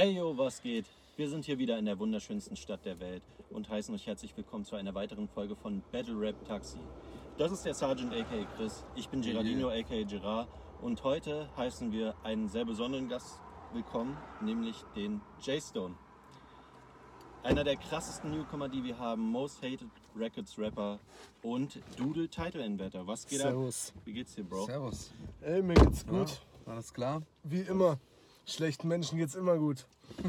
Hey yo, was geht? Wir sind hier wieder in der wunderschönsten Stadt der Welt und heißen euch herzlich willkommen zu einer weiteren Folge von Battle Rap Taxi. Das ist der Sergeant aka Chris, ich bin Gerardino aka Gerard und heute heißen wir einen sehr besonderen Gast willkommen, nämlich den J-Stone. Einer der krassesten Newcomer, die wir haben, Most Hated Records Rapper und Doodle Title Inverter. Was geht Servus. ab? Wie geht's dir, Bro? Servus. Ey, mir geht's gut. Ja, alles klar? Wie immer. Schlechten Menschen geht's immer gut.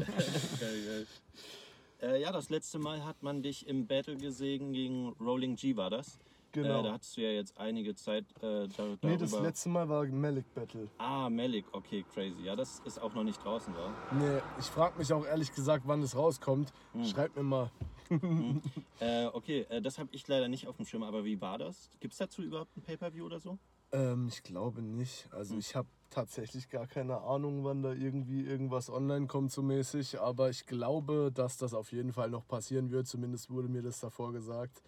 Äh, ja, das letzte Mal hat man dich im Battle gesehen gegen Rolling G, war das? Genau. Äh, da hattest du ja jetzt einige Zeit äh, da, darüber. Nee, das letzte Mal war Malik Battle. Ah, Malik, okay, crazy. Ja, das ist auch noch nicht draußen, war. Nee, ich frag mich auch ehrlich gesagt, wann es rauskommt. Schreib mir mal. Äh, okay, äh, das habe ich leider nicht auf dem Schirm, aber wie war das? Gibt es dazu überhaupt ein Pay-Per-View oder so? Ähm, ich glaube nicht. Also ich habe tatsächlich gar keine Ahnung, wann da irgendwie irgendwas online kommt so mäßig. Aber ich glaube, dass das auf jeden Fall noch passieren wird. Zumindest wurde mir das davor gesagt.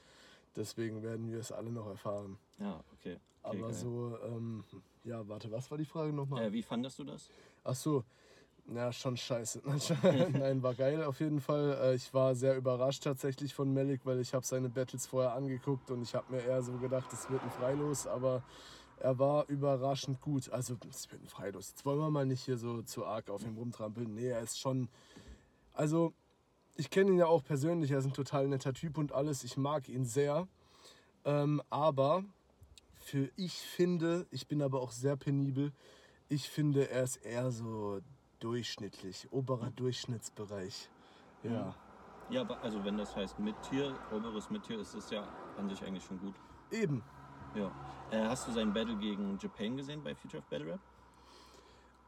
Deswegen werden wir es alle noch erfahren. Ja, okay. okay Aber geil. so, ähm, ja, warte, was war die Frage nochmal? Äh, wie fandest du das? Ach so, ja, schon scheiße. Nein, war geil auf jeden Fall. Äh, Ich war sehr überrascht tatsächlich von Melik, weil ich habe seine Battles vorher angeguckt und ich habe mir eher so gedacht, es wird ein Freilos, aber er war überraschend gut. Also, es wird ein Freilos. Jetzt wollen wir mal nicht hier so zu arg auf ihm rumtrampeln. Nee, er ist schon. Also, ich kenne ihn ja auch persönlich, er ist ein total netter Typ und alles. Ich mag ihn sehr. Ähm, aber für ich finde, ich bin aber auch sehr penibel, ich finde, er ist eher so durchschnittlich, oberer Durchschnittsbereich. Ja. Ja, aber also wenn das heißt Mittier, oberes Mittier, ist es ja an sich eigentlich schon gut. Eben. Ja. Äh, hast du seinen Battle gegen Japan gesehen bei Future of Battle Rap?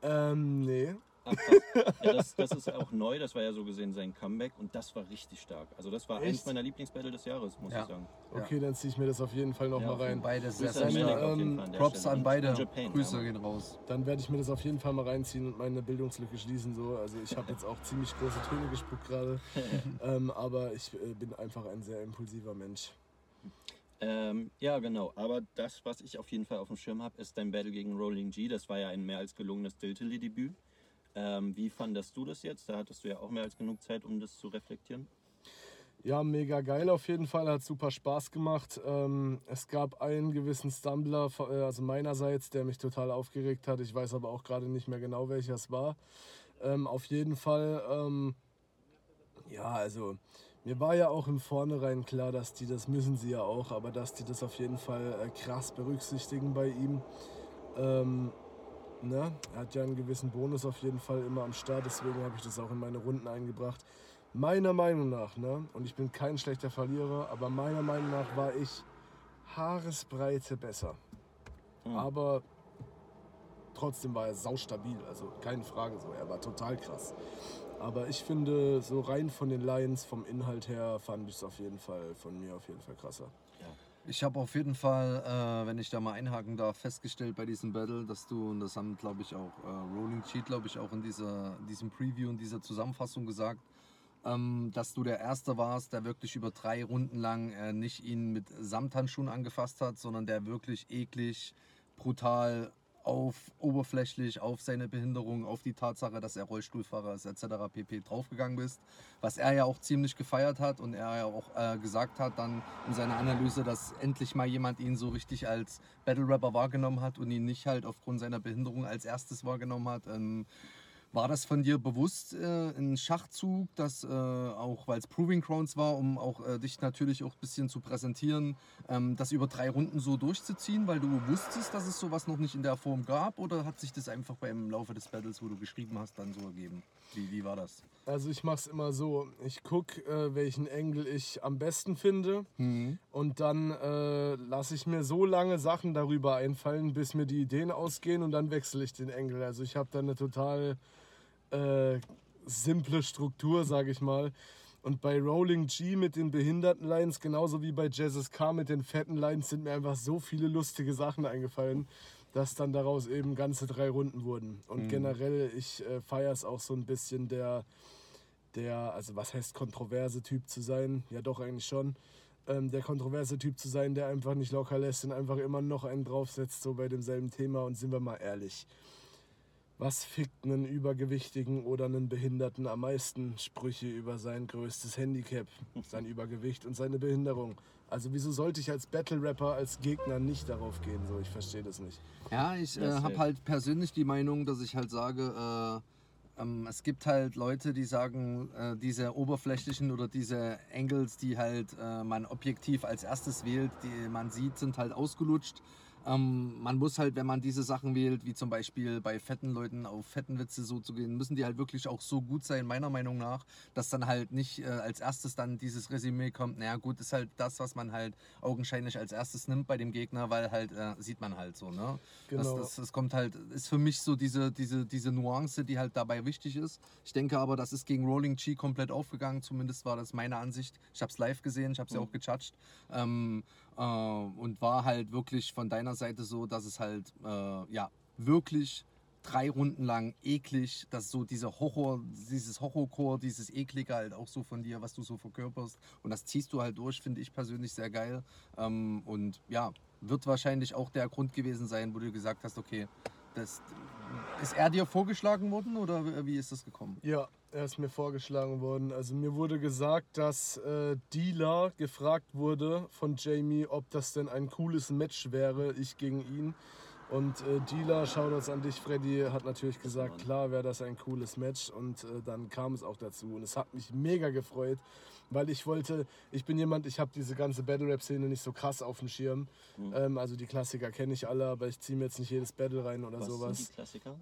Ähm, nee. Ach, krass. ja, das, das ist auch neu, das war ja so gesehen sein Comeback und das war richtig stark. Also das war eins Echt? meiner Lieblingsbattle des Jahres, muss Ja. ich sagen. Okay, dann ziehe ich mir das auf jeden Fall noch Ja, mal auf rein. Beide sehr, Grüße sehr an Dann, Melek stark. auf jeden ähm, Fall an der Props Stelle. an Und beide. Japan, Grüße ja, gehen raus. Dann werde ich mir das auf jeden Fall mal reinziehen und meine Bildungslücke schließen. So. Also ich habe jetzt auch ziemlich große Töne gespuckt gerade. ähm, aber ich äh, bin einfach ein sehr impulsiver Mensch. Ähm, ja, genau. Aber das, was ich auf jeden Fall auf dem Schirm habe, ist dein Battle gegen Rolling G. Das war ja ein mehr als gelungenes Diltily-Debüt. Ähm, wie fandest du das jetzt? Da hattest du ja auch mehr als genug Zeit, um das zu reflektieren. Ja, mega geil auf jeden Fall, hat super Spaß gemacht. Ähm, es gab einen gewissen Stumbler, äh, also meinerseits, der mich total aufgeregt hat. Ich weiß aber auch gerade nicht mehr genau, welcher es war. Ähm, auf jeden Fall, ähm, ja, also mir war ja auch im Vornherein klar, dass die, das müssen sie ja auch, aber dass die das auf jeden Fall äh, krass berücksichtigen bei ihm. Ähm, ne? Er hat ja einen gewissen Bonus auf jeden Fall immer am Start, deswegen habe ich das auch in meine Runden eingebracht. Meiner Meinung nach, ne? und ich bin kein schlechter Verlierer, aber meiner Meinung nach war ich Haaresbreite besser. Aber trotzdem war er saustabil, also keine Frage so. Er war total krass. Aber ich finde, so rein von den Lines, vom Inhalt her, fand ich es auf jeden Fall von mir auf jeden Fall krasser. Ich habe auf jeden Fall, äh, wenn ich da mal einhaken darf, festgestellt bei diesem Battle, dass du, und das haben glaube ich auch äh, Rolling Cheat, glaube ich, auch in dieser, diesem Preview, in dieser Zusammenfassung gesagt, ähm, dass du der Erste warst, der wirklich über drei Runden lang äh, nicht ihn mit Samthandschuhen angefasst hat, sondern der wirklich eklig, brutal auf oberflächlich auf seine Behinderung, auf die Tatsache, dass er Rollstuhlfahrer ist etc. pp. draufgegangen bist, was er ja auch ziemlich gefeiert hat und er ja auch äh, gesagt hat dann in seiner Analyse, dass endlich mal jemand ihn so richtig als Battle Rapper wahrgenommen hat und ihn nicht halt aufgrund seiner Behinderung als erstes wahrgenommen hat. Ähm, war das von dir bewusst äh, ein Schachzug, dass äh, auch, weil es Proving Grounds war, um auch äh, dich natürlich auch ein bisschen zu präsentieren, ähm, das über drei Runden so durchzuziehen, weil du wusstest, dass es sowas noch nicht in der Form gab? Oder hat sich das einfach beim Laufe des Battles, wo du geschrieben hast, dann so ergeben? Wie, wie war das? Also ich mache es immer so, ich gucke, äh, welchen Engel ich am besten finde und dann äh, lasse ich mir so lange Sachen darüber einfallen, bis mir die Ideen ausgehen und dann wechsle ich den Engel. Also ich habe da eine total äh, simple Struktur, sage ich mal. Und bei Rolling G mit den behinderten Lines, genauso wie bei Jesus K mit den fetten Lines, sind mir einfach so viele lustige Sachen eingefallen, dass dann daraus eben ganze drei Runden wurden. Und generell, ich äh, feiere es auch so ein bisschen der, der, also was heißt kontroverse Typ zu sein? Ja doch eigentlich schon. Ähm, der kontroverse Typ zu sein, der einfach nicht locker lässt und einfach immer noch einen draufsetzt, so bei demselben Thema. Und sind wir mal ehrlich, was fickt einen Übergewichtigen oder einen Behinderten am meisten? Sprüche über sein größtes Handicap, sein Übergewicht und seine Behinderung. Also wieso sollte ich als Battle-Rapper, als Gegner nicht darauf gehen? So, ich verstehe das nicht. Ja, ich äh, habe halt persönlich die Meinung, dass ich halt sage, äh, ähm, es gibt halt Leute, die sagen, äh, diese oberflächlichen oder diese Angles, die halt äh, man objektiv als erstes wählt, die man sieht, sind halt ausgelutscht. Ähm, man muss halt, wenn man diese Sachen wählt, wie zum Beispiel bei fetten Leuten auf fetten Witze so zu gehen, müssen die halt wirklich auch so gut sein, meiner Meinung nach, dass dann halt nicht äh, als erstes dann dieses Resümee kommt, naja gut, ist halt das, was man halt augenscheinlich als erstes nimmt bei dem Gegner, weil halt, äh, sieht man halt so, ne? Genau. Das, das, das kommt halt, ist für mich so diese, diese, diese Nuance, die halt dabei wichtig ist. Ich denke aber, das ist gegen Rolling Chi komplett aufgegangen, zumindest war das meine Ansicht. Ich habe es live gesehen, ich habe es ja Mhm. auch gejudged. Ähm, äh, und war halt wirklich von deiner Seite so, dass es halt, äh, ja, wirklich drei Runden lang eklig, dass so dieser Horror, dieses Horrorcore, dieses eklige halt auch so von dir, was du so verkörperst. Und das ziehst du halt durch, finde ich persönlich sehr geil. Ähm, und ja, wird wahrscheinlich auch der Grund gewesen sein, wo du gesagt hast, okay, das, ist er dir vorgeschlagen worden oder wie ist das gekommen? Ja, er ist mir vorgeschlagen worden. Also mir wurde gesagt, dass äh, Dealer gefragt wurde von Jamie, ob das denn ein cooles Match wäre, ich gegen ihn. Und äh, Dealer, Shoutouts an dich, Freddy, hat natürlich gesagt, klar wäre das ein cooles Match. Und äh, dann kam es auch dazu. Und es hat mich mega gefreut, weil ich wollte, ich bin jemand, ich habe diese ganze Battle-Rap-Szene nicht so krass auf dem Schirm. Ähm, also die Klassiker kenne ich alle, aber ich ziehe mir jetzt nicht jedes Battle rein oder Was sowas sind die Klassiker?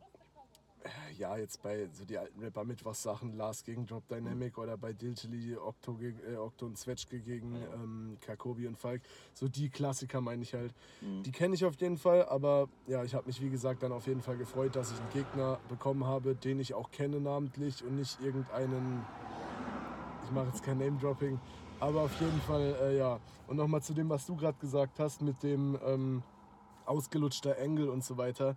Ja, jetzt bei so die alten Rapper Mittwochs-Sachen, Lars gegen Drop Dynamic oder bei Diltily, Okto, äh, Okto und Zwetschge gegen ähm, Kakobi und Falk. So die Klassiker meine ich halt. Mhm. Die kenne ich auf jeden Fall, aber ja, ich habe mich wie gesagt dann auf jeden Fall gefreut, dass ich einen Gegner bekommen habe, den ich auch kenne namentlich und nicht irgendeinen, ich mache jetzt kein Name-Dropping, aber auf jeden Fall, äh, ja. Und nochmal zu dem, was du gerade gesagt hast mit dem ähm, ausgelutschter Engel und so weiter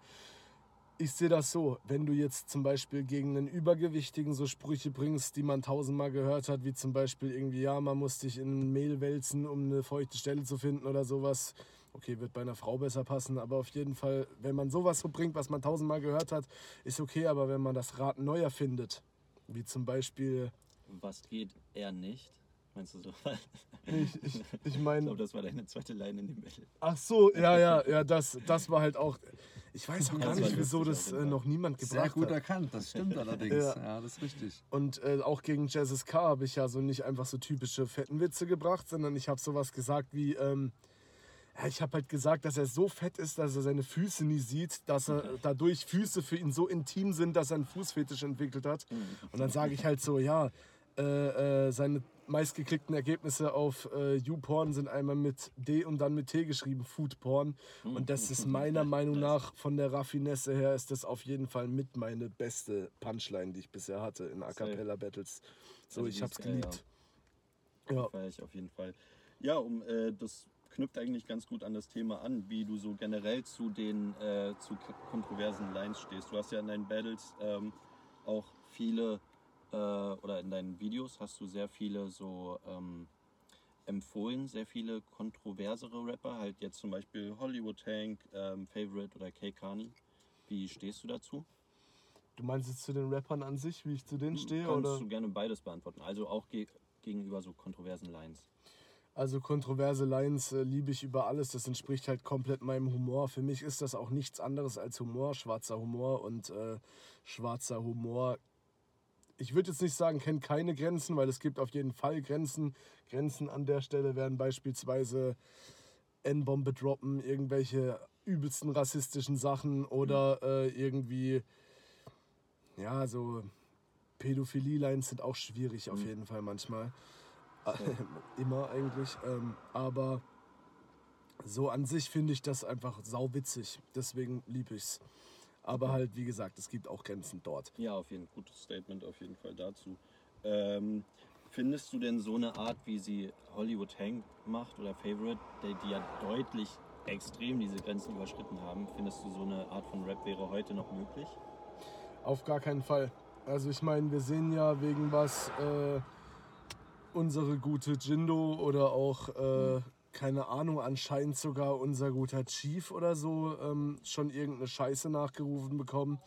ich sehe das so, wenn du jetzt zum Beispiel gegen einen Übergewichtigen so Sprüche bringst, die man tausendmal gehört hat, wie zum Beispiel irgendwie, ja, man muss dich in Mehl wälzen, um eine feuchte Stelle zu finden oder sowas. Okay, wird bei einer Frau besser passen, aber auf jeden Fall, wenn man sowas so bringt, was man tausendmal gehört hat, ist okay, aber wenn man das Rad neu erfindet, wie zum Beispiel, Was geht er nicht? Meinst du so? ich, ich, ich Ich meine, glaube, das war deine zweite Line in dem Battle. ach so, ja, ja, ja, das, das war halt auch, ich weiß auch gar nicht, wieso das äh, noch niemand gebracht Sehr gut hat. erkannt, das stimmt allerdings. Ja. ja. das ist richtig. Und äh, auch gegen Jazzes K habe ich ja so nicht einfach so typische fetten Witze gebracht, sondern ich habe sowas gesagt wie, ähm, ja, ich habe halt gesagt, dass er so fett ist, dass er seine Füße nie sieht, dass er dadurch Füße für ihn so intim sind, dass er einen Fußfetisch entwickelt hat. Und dann sage ich halt so, ja, äh, äh, seine meistgeklickten Ergebnisse auf äh, YouPorn sind einmal mit D und dann mit T geschrieben, Foodporn. Und das ist meiner Meinung nach von der Raffinesse her ist das auf jeden Fall mit meine beste Punchline, die ich bisher hatte in A cappella Battles. So, Also ich hab's geil, geliebt. Ja. Feier ich auf jeden Fall. Ja, um, äh, das knüpft eigentlich ganz gut an das Thema an, wie du so generell zu den äh, zu kontroversen Lines stehst. Du hast ja in deinen Battles ähm, auch viele äh, oder in deinen Videos hast du sehr viele so ähm, empfohlen, sehr viele kontroversere Rapper, halt jetzt zum Beispiel Hollywood Tank, ähm, Favorite oder K. Kani. Wie stehst du dazu? Du meinst jetzt zu den Rappern an sich, wie ich zu denen stehe? Kannst Oder? du gerne beides beantworten. Also auch ge gegenüber so kontroversen Lines. Also kontroverse Lines äh, liebe ich über alles. Das entspricht halt komplett meinem Humor. Für mich ist das auch nichts anderes als Humor, schwarzer Humor und äh, schwarzer Humor. Ich würde jetzt nicht sagen, kennt keine Grenzen, weil es gibt auf jeden Fall Grenzen. Grenzen an der Stelle wären beispielsweise N-Bombe droppen, irgendwelche übelsten rassistischen Sachen oder äh, irgendwie, ja, so Pädophilie-Lines sind auch schwierig auf jeden Fall manchmal. Immer eigentlich. Ähm, aber so an sich finde ich das einfach sauwitzig. Deswegen liebe ich's. Aber halt, wie gesagt, es gibt auch Grenzen dort. Ja, auf jeden Fall. Gutes Statement auf jeden Fall dazu. Ähm, findest du denn so eine Art, wie sie Hollywood Hank macht oder Favorite, die, die ja deutlich extrem diese Grenzen überschritten haben, findest du so eine Art von Rap wäre heute noch möglich? Auf gar keinen Fall. Also ich meine, wir sehen ja wegen was äh, unsere gute Jindo oder auch, äh, keine Ahnung, anscheinend sogar unser guter Chief oder so ähm, schon irgendeine Scheiße nachgerufen bekommen.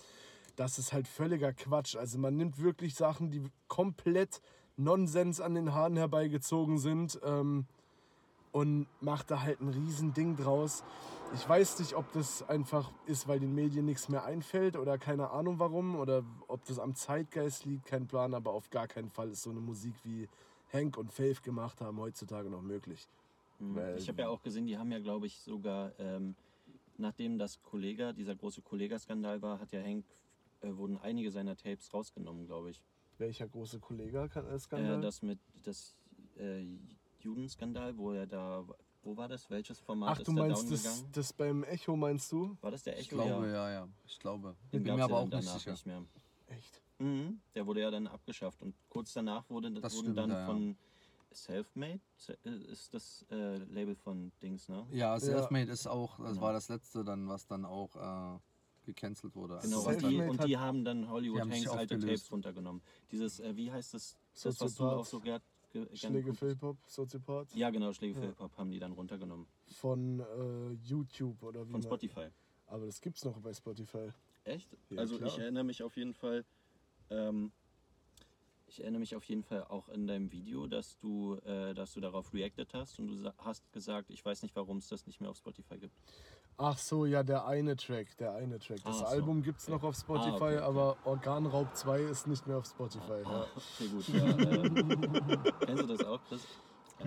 das ist halt völliger Quatsch. Also man nimmt wirklich Sachen, die komplett Nonsens an den Haaren herbeigezogen sind ähm, und macht da halt ein Riesending draus. Ich weiß nicht, ob das einfach ist, weil den Medien nichts mehr einfällt oder keine Ahnung warum oder ob das am Zeitgeist liegt, kein Plan, aber auf gar keinen Fall ist so eine Musik wie Hank und Faith gemacht haben heutzutage noch möglich. Weil- Ich habe ja auch gesehen, die haben ja, glaube ich, sogar, ähm, nachdem das Kollega, dieser große Kollega-Skandal war, hat ja Hank, äh, wurden einige seiner Tapes rausgenommen, glaube ich. Welcher große das Äh, das mit, das äh, Judenskandal, wo er da, wo war das? Welches Format Ach, ist du da meinst down das, gegangen? das beim Echo, meinst du? War das der Ich Echo? glaube, ja. ja, ja. Ich glaube. Den Ich bin mir aber ja auch nicht sicher. nicht mehr. Echt? Mhm, der wurde ja dann abgeschafft und kurz danach wurde, Das wurden stimmt, dann ja, ja. von Selfmade, Se- äh, ist das äh, Label von Dings, ne? Ja, Selfmade ist auch, das war das letzte dann, was dann auch äh, gecancelt wurde. Also Genau, was und die, und die haben dann Hollywood haben Hanks alte. Tapes runtergenommen. Dieses, äh, wie heißt das, das was du auch so gern, ge- gern Schläge guckst? Philpop, Soziopath? Ja, genau, Schläge Ja. haben die dann runtergenommen. Von äh, YouTube oder wie Von man- Spotify. Aber das gibt's noch bei Spotify. Echt? Ja, also klar. ich erinnere mich auf jeden Fall, ähm, ich erinnere mich auf jeden Fall auch in deinem Video, dass du, äh, dass du darauf reacted hast und du hast gesagt, ich weiß nicht, warum es das nicht mehr auf Spotify gibt. Ach so, ja, der eine Track, der eine Track. Das Ah, so. Album gibt's noch auf Spotify, Ah, okay, okay. aber Organraub 2 ist nicht mehr auf Spotify. Ah, Ja. okay, gut. Ja, äh, kennst du das auch, Chris?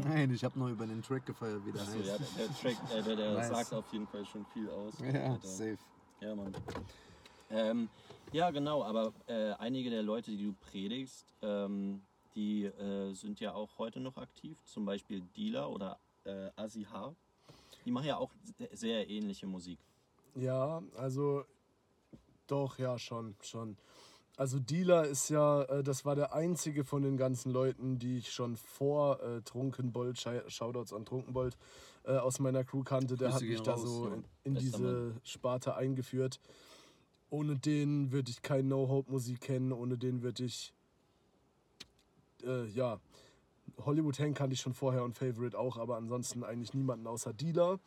Nein, ich habe nur über den Track gefeiert, wie der Achso, heißt. ja, der, der Track, äh, der, der Nice. sagt auf jeden Fall schon viel aus. Ja, Alter. safe. Ja, Mann. Ähm, ja, genau, aber äh, einige der Leute, die du predigst, ähm, die äh, sind ja auch heute noch aktiv. Zum Beispiel Dealer oder äh, Azihar. Die machen ja auch se- sehr ähnliche Musik. Ja, also doch, ja, schon, schon. Also Dealer ist ja, äh, das war der einzige von den ganzen Leuten, die ich schon vor äh, Trunkenbold, Shoutouts an Trunkenbold, äh, aus meiner Crew kannte. Der Grüße hat mich gehen da raus, so in, in diese Sparte eingeführt. Ohne den würde ich kein No-Hope-Musik kennen, ohne den würde ich, äh, ja, Hollywood Hank kannte ich schon vorher und Favorite auch, aber ansonsten eigentlich niemanden außer Dealer.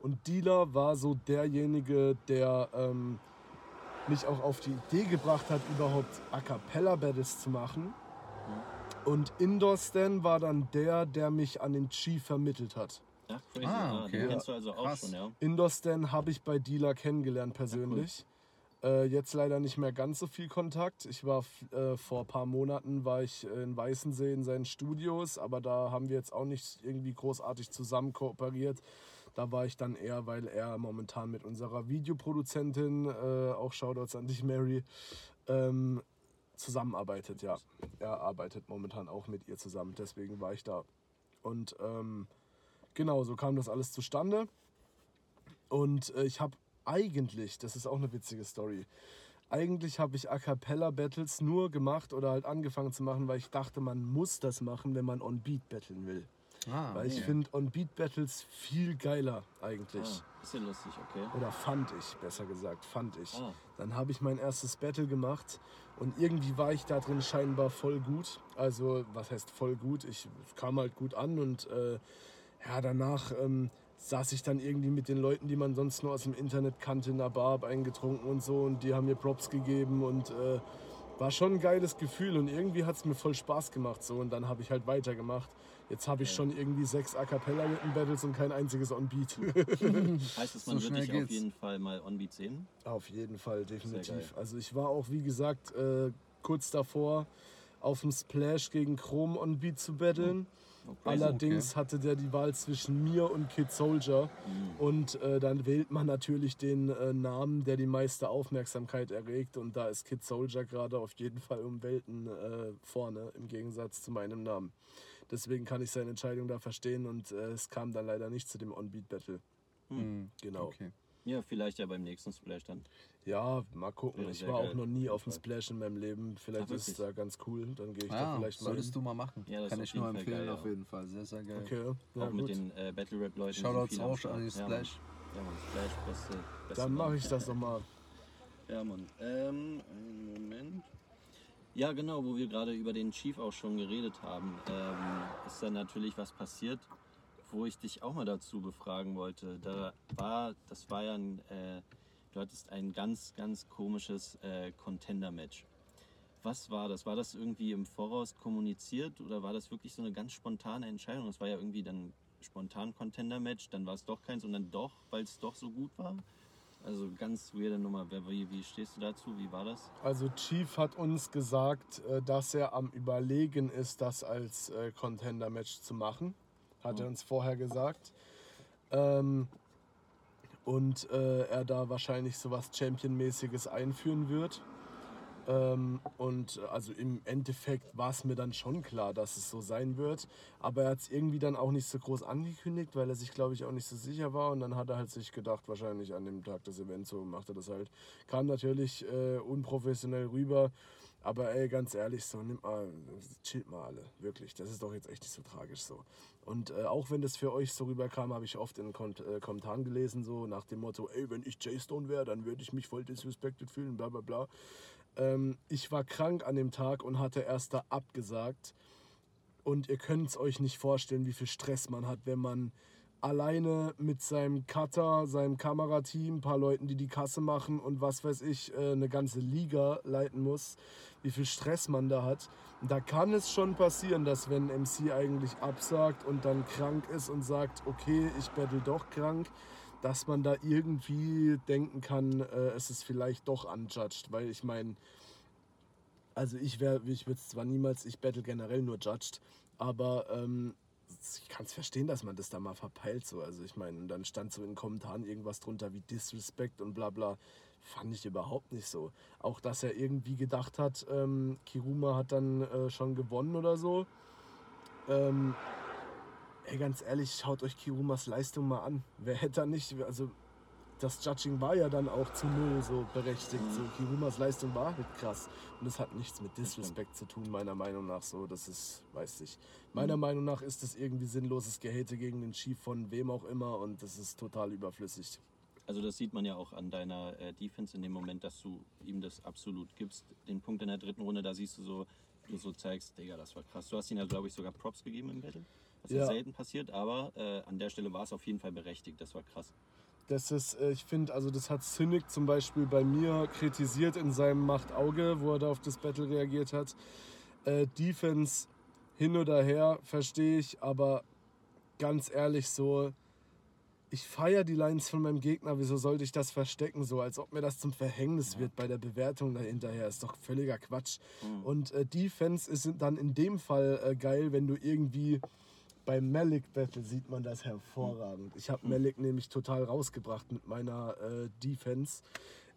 Und Dealer war so derjenige, der ähm, mich auch auf die Idee gebracht hat, überhaupt A Cappella Battles zu machen. Und Indoor Stan war dann der, der mich an den Chief vermittelt hat. Ach, crazy. Ah, okay. Den kennst du also auch Krass. schon, ja? Indoor Stan habe ich bei Dealer kennengelernt persönlich. Äh, jetzt leider nicht mehr ganz so viel Kontakt. Ich war äh, vor ein paar Monaten war ich in Weißensee in seinen Studios, aber da haben wir jetzt auch nicht irgendwie großartig zusammen kooperiert. Da war ich dann eher, weil er momentan mit unserer Videoproduzentin, äh, auch Shoutouts an dich, Mary, ähm, zusammenarbeitet. Ja, er arbeitet momentan auch mit ihr zusammen. Deswegen war ich da. Und ähm, genau, so kam das alles zustande. Und äh, ich habe eigentlich, das ist auch eine witzige Story, eigentlich habe ich A Cappella Battles nur gemacht oder halt angefangen zu machen, weil ich dachte, man muss das machen, wenn man on Beat battlen will. Ah, Weil ich okay. finde on Beat Battles viel geiler eigentlich. Ah, ja lustig, okay. Oder fand ich, besser gesagt, fand ich. Ah. Dann habe ich mein erstes Battle gemacht und irgendwie war ich da drin scheinbar voll gut. Also, was heißt voll gut? Ich kam halt gut an und äh, ja, danach ähm, saß ich dann irgendwie mit den Leuten, die man sonst nur aus dem Internet kannte, in der Bar, hab eingetrunken und so und die haben mir Props gegeben und äh, war schon ein geiles Gefühl und irgendwie hat es mir voll Spaß gemacht so und dann habe ich halt weitergemacht. Jetzt habe ich schon irgendwie sechs A Cappella Battles und kein einziges on Beat. Heißt es, So man wird schnell dich auf geht's. jeden Fall mal on Beat sehen? Auf jeden Fall, definitiv. Also ich war auch, wie gesagt, äh, kurz davor auf dem Splash gegen Chrome on Beat zu battlen. Oh, crazy. Allerdings hatte der die Wahl zwischen mir und Kid Soldier. Mhm. Und äh, dann wählt man natürlich den äh, Namen, der die meiste Aufmerksamkeit erregt. Und da ist Kid Soldier gerade auf jeden Fall um Welten äh, vorne, im Gegensatz zu meinem Namen. Deswegen kann ich seine Entscheidung da verstehen und äh, es kam dann leider nicht zu dem On-Beat-Battle. Hm, Genau. Okay. Ja, vielleicht ja beim nächsten Splash dann. Ja, mal gucken. Wäre Ich war auch geil. noch nie auf dem. Splash in meinem Leben. Vielleicht Ach, ist es da ganz cool. Dann gehe ich da Ja, vielleicht mal solltest hin. du mal machen. Ja, das Kann ist ich nur empfehlen, geil, ja. auf jeden Fall. Sehr, sehr geil. Okay, ja, auch mit gut. den äh, Battle Rap Leuten. Shoutouts auch an die Ja, Mann. Splash. Ja, Mann, Splash, beste, beste Dann mache ich das doch mal. Ja, Mann. Ähm, einen Moment. Ja, genau, wo wir gerade über den Chief auch schon geredet haben, ähm, ist dann natürlich was passiert, wo ich dich auch mal dazu befragen wollte. Da war, das war ja ein, äh, du hattest ein ganz, ganz komisches äh, Contender-Match. Was war das? War das irgendwie im Voraus kommuniziert oder war das wirklich so eine ganz spontane Entscheidung? Es war ja irgendwie dann spontan Contender-Match, dann war es doch keins und dann doch, weil es doch so gut war? Also ganz weirde Nummer. Wie, wie stehst du dazu? Wie war das? Also Chief hat uns gesagt, äh, dass er am Überlegen ist, das als äh, Contender-Match zu machen. Hat mhm. er uns vorher gesagt. Ähm, und äh, er da wahrscheinlich sowas Champion-mäßiges einführen wird. Ähm, und also im Endeffekt war es mir dann schon klar, dass es so sein wird. Aber er hat es irgendwie dann auch nicht so groß angekündigt, weil er sich, glaube ich, auch nicht so sicher war. Und dann hat er halt sich gedacht, wahrscheinlich an dem Tag des Events, so macht er das halt. Kam natürlich äh, unprofessionell rüber. Aber ey, ganz ehrlich, so nimm mal, chillt mal alle, wirklich. Das ist doch jetzt echt nicht so tragisch so. Und äh, auch wenn das für euch so rüberkam, habe ich oft in Kon äh, Kommentaren gelesen, so nach dem Motto, ey, wenn ich J-Stone wäre, dann würde ich mich voll disrespected fühlen, bla bla bla. Ähm, ich war krank an dem Tag und hatte erst da abgesagt. Und ihr könnt es euch nicht vorstellen, wie viel Stress man hat, wenn man alleine mit seinem Cutter, seinem Kamerateam, ein paar Leuten, die die Kasse machen und was weiß ich, äh, eine ganze Liga leiten muss, wie viel Stress man da hat. Da kann es schon passieren, dass wenn ein MC eigentlich absagt und dann krank ist und sagt, okay, ich battle doch krank, dass man da irgendwie denken kann, äh, es ist vielleicht doch unjudged, weil ich meine, also ich wäre, ich würde zwar niemals, ich battle generell nur judged, aber ähm, ich kann es verstehen, dass man das da mal verpeilt so. Also ich meine, dann stand so in den Kommentaren irgendwas drunter wie Disrespect und bla bla. Fand ich überhaupt nicht so. Auch dass er irgendwie gedacht hat, ähm, Kiruma hat dann äh, schon gewonnen oder so. Ähm, Ey, ganz ehrlich, schaut euch Kirumas Leistung mal an. Wer hätte da nicht, also das Judging war ja dann auch zu null so berechtigt. Mhm. So, Kirumas Leistung war halt krass. Und das hat nichts mit Disrespect zu tun, meiner Meinung nach. So, das ist, weiß ich. Meiner mhm. Meinung nach ist das irgendwie sinnloses Gehate gegen den Chief von wem auch immer und das ist total überflüssig. Also das sieht man ja auch an deiner äh, Defense in dem Moment, dass du ihm das absolut gibst. Den Punkt in der dritten Runde, da siehst du so, du so zeigst, Digga, das war krass. Du hast ihn ja, glaube ich, sogar Props gegeben im Battle. Das ja. ist selten passiert, aber äh, an der Stelle war es auf jeden Fall berechtigt. Das war krass. Das ist, äh, ich finde, also das hat Cynic zum Beispiel bei mir kritisiert in seinem Macht-Auge, wo er da auf das Battle reagiert hat. Äh, Defense hin oder her, verstehe ich, aber ganz ehrlich so, ich feiere die Lines von meinem Gegner, wieso sollte ich das verstecken, so als ob mir das zum Verhängnis ja. wird bei der Bewertung dahinterher, ist doch völliger Quatsch. Mhm. Und äh, Defense ist dann in dem Fall äh, geil, wenn du irgendwie beim Malik Battle sieht man das hervorragend. Ich habe Malik nämlich total rausgebracht mit meiner äh, Defense,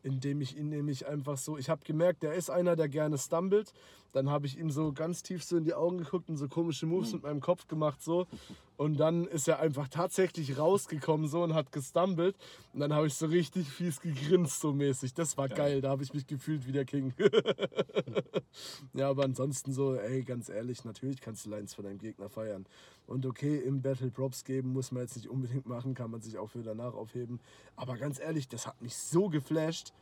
indem ich ihn nämlich einfach so, ich habe gemerkt, der ist einer, der gerne stumbled. Dann habe ich ihm so ganz tief so in die Augen geguckt und so komische Moves mhm. mit meinem Kopf gemacht so. Und dann ist er einfach tatsächlich rausgekommen so und hat gestumbled. Und dann habe ich so richtig fies gegrinst so mäßig. Das war geil, geil. da habe ich mich gefühlt wie der King. ja, aber ansonsten so, ey, ganz ehrlich, natürlich kannst du Lines von deinem Gegner feiern. Und okay, im Battle Props geben muss man jetzt nicht unbedingt machen, kann man sich auch für danach aufheben. Aber ganz ehrlich, das hat mich so geflasht.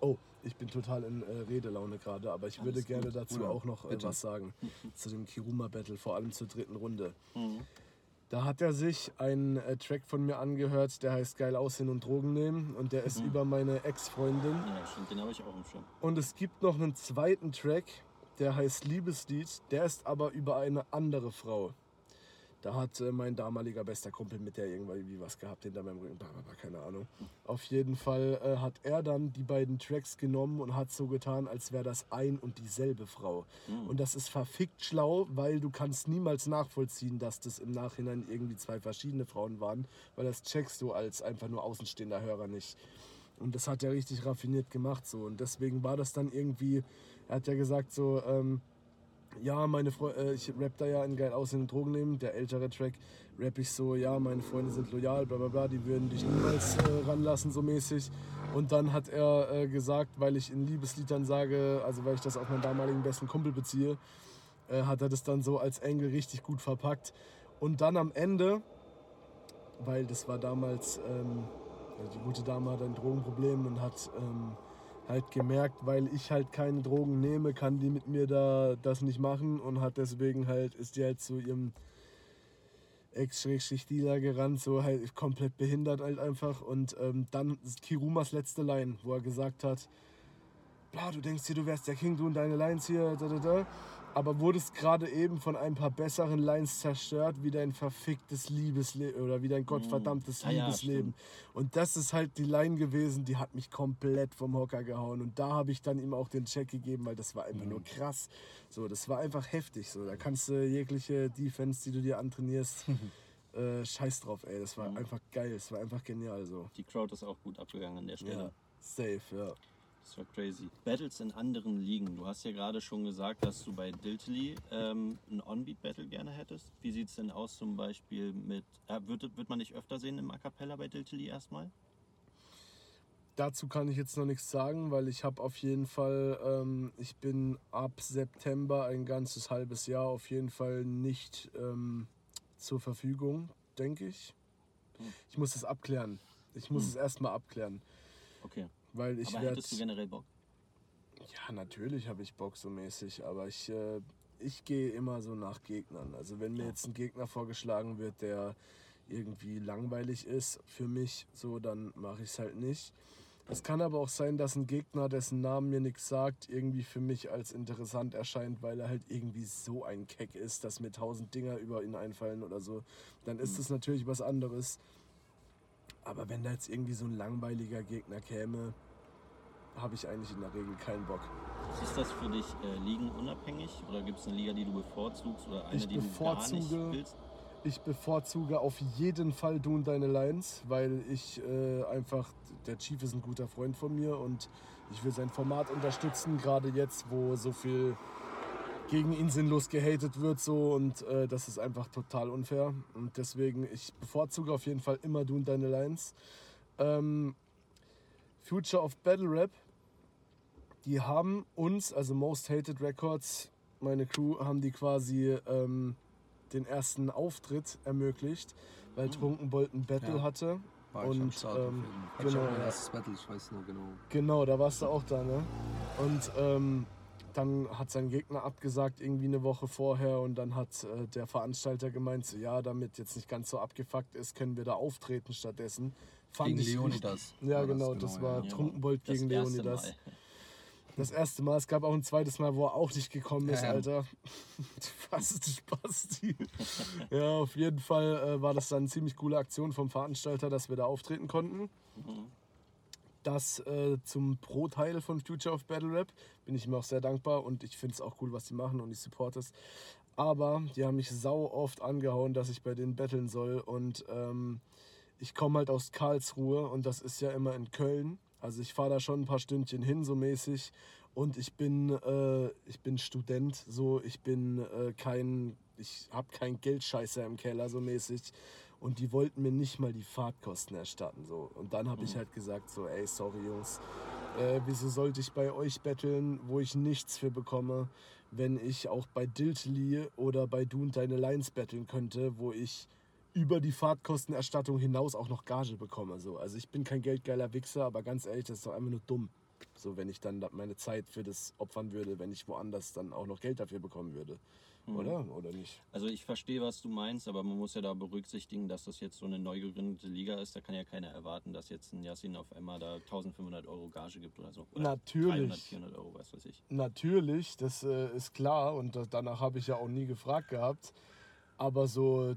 Oh, ich bin total in äh, Redelaune gerade, aber ich Alles würde gerne gut. dazu ja, auch noch äh, was sagen. zu dem Kiruma Battle, vor allem zur dritten Runde. Mhm. Da hat er sich einen äh, Track von mir angehört, der heißt Geil aussehen und Drogen nehmen und der ist mhm. über meine Ex-Freundin. Ja, stimmt, den habe ich auch im Schirm. Und es gibt noch einen zweiten Track, der heißt Liebeslied, der ist aber über eine andere Frau. Da hat äh, mein damaliger bester Kumpel mit der irgendwie was gehabt hinter meinem Rücken. Keine Ahnung. Auf jeden Fall äh, hat er dann die beiden Tracks genommen und hat so getan, als wäre das ein und dieselbe Frau. Mhm. Und das ist verfickt schlau, weil du kannst niemals nachvollziehen, dass das im Nachhinein irgendwie zwei verschiedene Frauen waren, weil das checkst du als einfach nur außenstehender Hörer nicht. Und das hat er richtig raffiniert gemacht so. Und deswegen war das dann irgendwie, er hat ja gesagt so, ähm, ja, meine Freunde, äh, ich rap da ja in geil aussehenden Drogen nehmen, der ältere Track, rap ich so, ja, meine Freunde sind loyal, bla bla bla, die würden dich niemals äh, ranlassen, so mäßig. Und dann hat er äh, gesagt, weil ich in Liebesliedern sage, also weil ich das auf meinen damaligen besten Kumpel beziehe, äh, hat er das dann so als Engel richtig gut verpackt. Und dann am Ende, weil das war damals, ähm, die gute Dame hat ein Drogenproblem und hat ähm, halt gemerkt, weil ich halt keine Drogen nehme, kann die mit mir da das nicht machen und hat deswegen halt, ist die halt zu ihrem Ex-Dealer gerannt, so halt komplett behindert halt einfach. Und ähm, dann Kirumas letzte Line, wo er gesagt hat, bla, du denkst hier, du wärst der King, du und deine Lines hier, da, da, da. Aber wurdest gerade eben von ein paar besseren Lines zerstört, wie dein verficktes Liebesleben oder wie dein gottverdammtes ja, Liebesleben. und das ist halt die Line gewesen, die hat mich komplett vom Hocker gehauen. Und da habe ich dann ihm auch den Check gegeben, weil das war einfach nur krass. So, das war einfach heftig. So, da kannst du jegliche Defense, die du dir antrainierst, äh, scheiß drauf, ey. Das war einfach geil, es war einfach genial so. Die Crowd ist auch gut abgegangen an der Stelle. Ja, safe, ja. Das war crazy. Battles in anderen Ligen. Du hast ja gerade schon gesagt, dass du bei Diltily ähm, ein On-Beat-Battle gerne hättest. Wie sieht es denn aus zum Beispiel mit. Äh, wird, wird man dich öfter sehen im A Cappella bei Diltily erstmal? Dazu kann ich jetzt noch nichts sagen, weil ich habe auf jeden Fall, ähm, ich bin ab September ein ganzes halbes Jahr auf jeden Fall nicht ähm, zur Verfügung, denke ich. Hm. Ich muss es abklären. Ich muss es erstmal abklären, Okay. Weil ich Aber hättest du generell Bock? Ja, natürlich habe ich Bock so mäßig, aber ich, äh, ich gehe immer so nach Gegnern. Also wenn mir Ja. jetzt ein Gegner vorgeschlagen wird, der irgendwie langweilig ist für mich, so dann mache ich es halt nicht. Es kann aber auch sein, dass ein Gegner, dessen Namen mir nichts sagt, irgendwie für mich als interessant erscheint, weil er halt irgendwie so ein Keck ist, dass mir tausend Dinger über ihn einfallen oder so. Dann ist es natürlich was anderes. Aber wenn da jetzt irgendwie so ein langweiliger Gegner käme, habe ich eigentlich in der Regel keinen Bock. Ist das für dich äh, ligenunabhängig oder gibt es eine Liga, die du bevorzugst oder eine, Ich die du gar nicht bevorzuge- willst? Ich bevorzuge auf jeden Fall du und deine Lines, weil ich äh, einfach, der Chief ist ein guter Freund von mir und ich will sein Format unterstützen, gerade jetzt, wo so viel gegen ihn sinnlos gehatet wird so und äh, das ist einfach total unfair und deswegen, ich bevorzuge auf jeden Fall immer du und deine Lines. Ähm, Future of Battle Rap, die haben uns, also Most Hated Records, meine Crew, haben die quasi ähm, den ersten Auftritt ermöglicht, weil Trunkenbold ein Battle Ja. hatte. War ich am Und, ähm, jeden Fall. Hatte ich genau, mein erstes Battle, ich weiß nur genau. Genau, da warst du auch da, ne? Und ähm, dann hat sein Gegner abgesagt, irgendwie eine Woche vorher. Und dann hat äh, der Veranstalter gemeint, so, ja, damit jetzt nicht ganz so abgefuckt ist, können wir da auftreten stattdessen. Fand Gegen ich Leonidas. richtig- Ja, war genau, das war ja. Trunkenbold Das gegen erste Leonidas. Mal. Das erste Mal. Es gab auch ein zweites Mal, wo er auch nicht gekommen ist, ja. Alter. Fast Spasti. ja, auf jeden Fall äh, war das dann eine ziemlich coole Aktion vom Veranstalter, dass wir da auftreten konnten. Mhm. Das äh, zum Pro-Teil von Future of Battle Rap bin ich ihm auch sehr dankbar und ich finde es auch cool, was die machen und ich support es. Aber die haben mich sau oft angehauen, dass ich bei denen battlen soll und ähm, ich komme halt aus Karlsruhe und das ist ja immer in Köln. Also ich fahre da schon ein paar Stündchen hin, so mäßig. Und ich bin, äh, ich bin Student, so ich bin äh, kein, ich habe kein Geldscheißer im Keller, so mäßig. Und die wollten mir nicht mal die Fahrtkosten erstatten. So. Und dann habe ich halt gesagt, so, ey, sorry Jungs, äh, wieso sollte ich bei euch betteln, wo ich nichts für bekomme, wenn ich auch bei Diltly oder bei Du und Deine Lines betteln könnte, wo ich über die Fahrtkostenerstattung hinaus auch noch Gage bekomme. So. Also ich bin kein geldgeiler Wichser, aber ganz ehrlich, das ist doch einfach nur dumm. So, wenn ich dann da meine Zeit für das opfern würde, wenn ich woanders dann auch noch Geld dafür bekommen würde. Oder? Oder nicht? Also ich verstehe, was du meinst, aber man muss ja da berücksichtigen, dass das jetzt so eine neu gegründete Liga ist. Da kann ja keiner erwarten, dass jetzt ein Yassin auf einmal da 1500 Euro Gage gibt oder so. Oder Natürlich. 300, 400 Euro, was weiß ich. Natürlich, das äh, ist klar und das, danach habe ich ja auch nie gefragt gehabt. Aber so,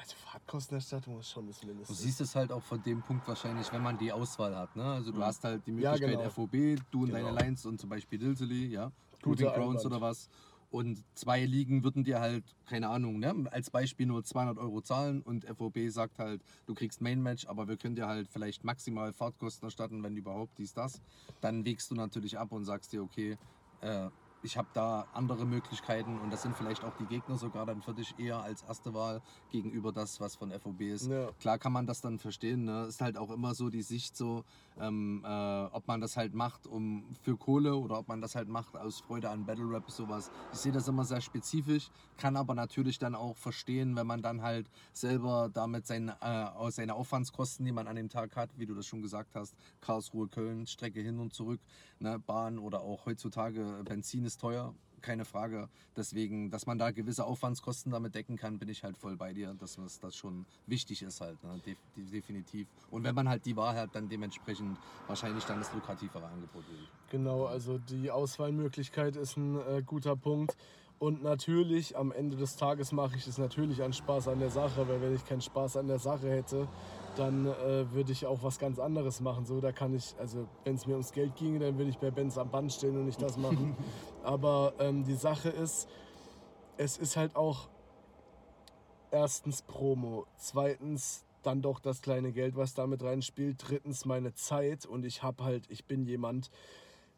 also Fahrtkostenerstattung ist schon das Du Mindeste. siehst es halt auch von dem Punkt wahrscheinlich, wenn man die Auswahl hat. Ne? Also du Mhm. hast halt die Ja, Möglichkeit genau. FOB, du und Genau. deine Lines und zum Beispiel Dilsely, ja, Proving Grounds oder was. Und zwei Ligen würden dir halt, keine Ahnung, ne? als Beispiel nur 200 Euro zahlen und FOB sagt halt, du kriegst Main Match, aber wir können dir halt vielleicht maximal Fahrtkosten erstatten, wenn überhaupt dies, das. Dann wägst du natürlich ab und sagst dir, okay, äh, ich habe da andere Möglichkeiten und das sind vielleicht auch die Gegner sogar dann für dich eher als erste Wahl gegenüber das, was von FOB ist. Ja. Klar kann man das dann verstehen. Ne? Ist halt auch immer so die Sicht so, ähm, äh, ob man das halt macht um für Kohle oder ob man das halt macht aus Freude an Battle Rap sowas. Ich sehe das immer sehr spezifisch, kann aber natürlich dann auch verstehen, wenn man dann halt selber damit seine, äh, seine Aufwandskosten, die man an dem Tag hat, wie du das schon gesagt hast, Karlsruhe, Köln, Strecke hin und zurück, ne, Bahn oder auch heutzutage Benzin ist teuer. keine Frage. Deswegen, dass man da gewisse Aufwandskosten damit decken kann, bin ich halt voll bei dir, dass das, schon wichtig ist halt, ne? Def definitiv. Und wenn man halt die Wahl hat, dann dementsprechend wahrscheinlich dann das lukrativere Angebot wählt. Genau, also die Auswahlmöglichkeit ist ein äh, guter Punkt. Und natürlich, am Ende des Tages mache ich es natürlich an Spaß an der Sache, weil wenn ich keinen Spaß an der Sache hätte, dann äh, würde ich auch was ganz anderes machen. So, da kann ich, also wenn es mir ums Geld ginge, dann würde ich bei Benz am Band stehen und nicht das machen. Aber ähm, die Sache ist, es ist halt auch erstens Promo, zweitens dann doch das kleine Geld, was damit reinspielt, drittens meine Zeit und ich habe halt, ich bin jemand,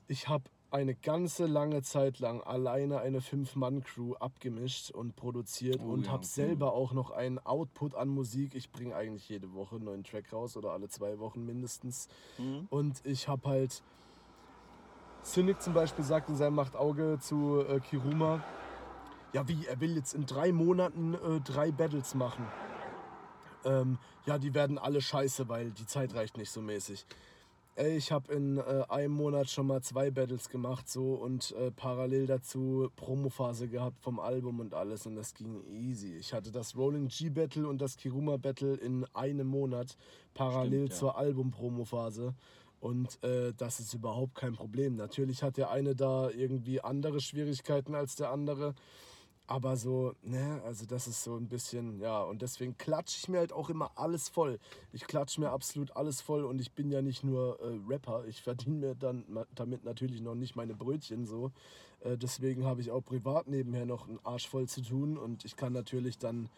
ich habe eine ganze lange Zeit lang alleine eine Fünf-Mann-Crew abgemischt und produziert Oh und ja, habe okay. selber auch noch einen Output an Musik. Ich bringe eigentlich jede Woche einen neuen Track raus oder alle zwei Wochen mindestens. Mhm. Und ich habe halt. Cynic zum Beispiel sagt in seinem Machtauge zu äh, Kiruma: Ja, wie, er will jetzt in drei Monaten äh, drei Battles machen. Ähm, ja, die werden alle scheiße, weil die Zeit reicht nicht so mäßig. Ey, ich habe in äh, einem Monat schon mal zwei Battles gemacht so und äh, parallel dazu Promophase gehabt vom Album und alles und das ging easy. Ich hatte das Rolling G Battle und das Kiruma Battle in einem Monat parallel Stimmt, ja. zur Album-Promophase und äh, das ist überhaupt kein Problem. Natürlich hat der eine da irgendwie andere Schwierigkeiten als der andere. Aber so, ne, also das ist so ein bisschen, ja, und deswegen klatsche ich mir halt auch immer alles voll. Ich klatsche mir absolut alles voll und ich bin ja nicht nur äh, Rapper, ich verdiene mir dann damit natürlich noch nicht meine Brötchen so. Äh, deswegen habe ich auch privat nebenher noch einen Arsch voll zu tun und ich kann natürlich dann,